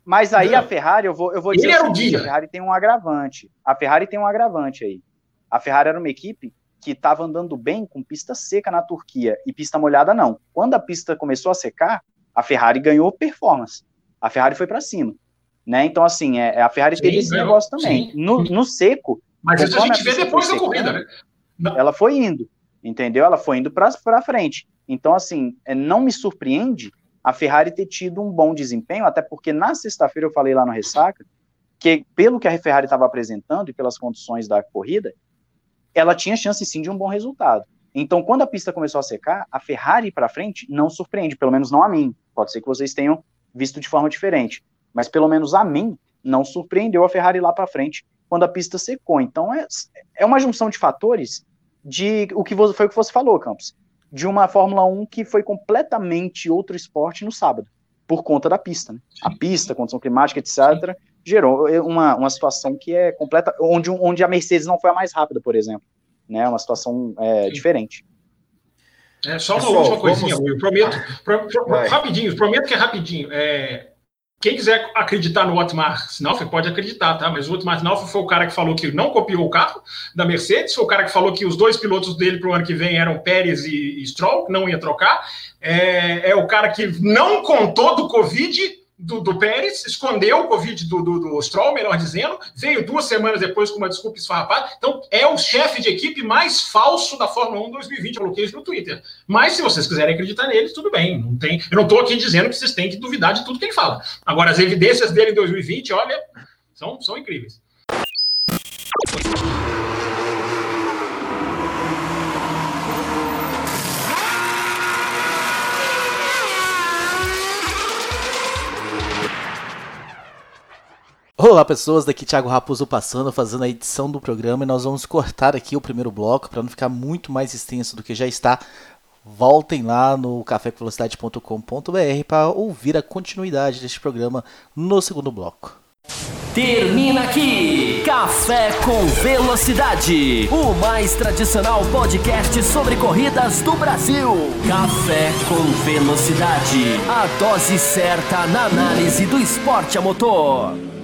mas aí a Ferrari, eu vou, eu vou dizer o seguinte, a Ferrari tem um agravante. A Ferrari tem um agravante aí. A Ferrari era uma equipe que estava andando bem com pista seca na Turquia e pista molhada não. Quando a pista começou a secar, a Ferrari ganhou performance. A Ferrari foi para cima, né? Então assim, é, a Ferrari sim, teve esse negócio também. No, no, seco. Mas isso a gente a vê depois da corrida, né? Ela foi indo, entendeu? Ela foi indo para frente. Então assim, é, não me surpreende a Ferrari ter tido um bom desempenho, até porque na sexta-feira eu falei lá no Ressaca, que pelo que a Ferrari estava apresentando e pelas condições da corrida, ela tinha chance sim de um bom resultado. Então, quando a pista começou a secar, a Ferrari para frente não surpreende, pelo menos não a mim. Pode ser que vocês tenham visto de forma diferente, mas pelo menos a mim não surpreendeu a Ferrari lá para frente quando a pista secou. Então, é, é uma junção de fatores de o que foi o que você falou, Campos de uma Fórmula 1 que foi completamente outro esporte no sábado, por conta da pista. Né? A pista, condição climática, etc., gerou uma, uma situação que é completa, onde, onde a Mercedes não foi a mais rápida, por exemplo. Né? Uma situação é, diferente. É, só uma Pessoal, última coisinha, vamos... eu prometo, pro, pro, rapidinho, prometo que é rapidinho. É, quem quiser acreditar no Otmar Sinalfer pode acreditar, tá? Mas o Otmar Sinalfer foi o cara que falou que não copiou o carro da Mercedes, foi o cara que falou que os dois pilotos dele para o ano que vem eram Pérez e, Stroll, que não ia trocar. É, é, o cara que não contou do Covid do, do Pérez, escondeu o Covid do, do, do Stroll, melhor dizendo, veio duas semanas depois com uma desculpa esfarrapada. Então, é o chefe de equipe mais falso da Fórmula 1 2020. Eu coloquei isso no Twitter. Mas, se vocês quiserem acreditar nele, tudo bem. Não tem, eu não estou aqui dizendo que vocês têm que duvidar de tudo que ele fala. Agora, as evidências dele em 2020, olha, são, são incríveis. Olá pessoas, daqui Thiago Raposo passando, fazendo a edição do programa e nós vamos cortar aqui o primeiro bloco para não ficar muito mais extenso do que já está. Voltem lá no cafécomvelocidade.com.br para ouvir a continuidade deste programa no segundo bloco. Termina aqui Café com Velocidade, o mais tradicional podcast sobre corridas do Brasil. Café com Velocidade, a dose certa na análise do esporte a motor.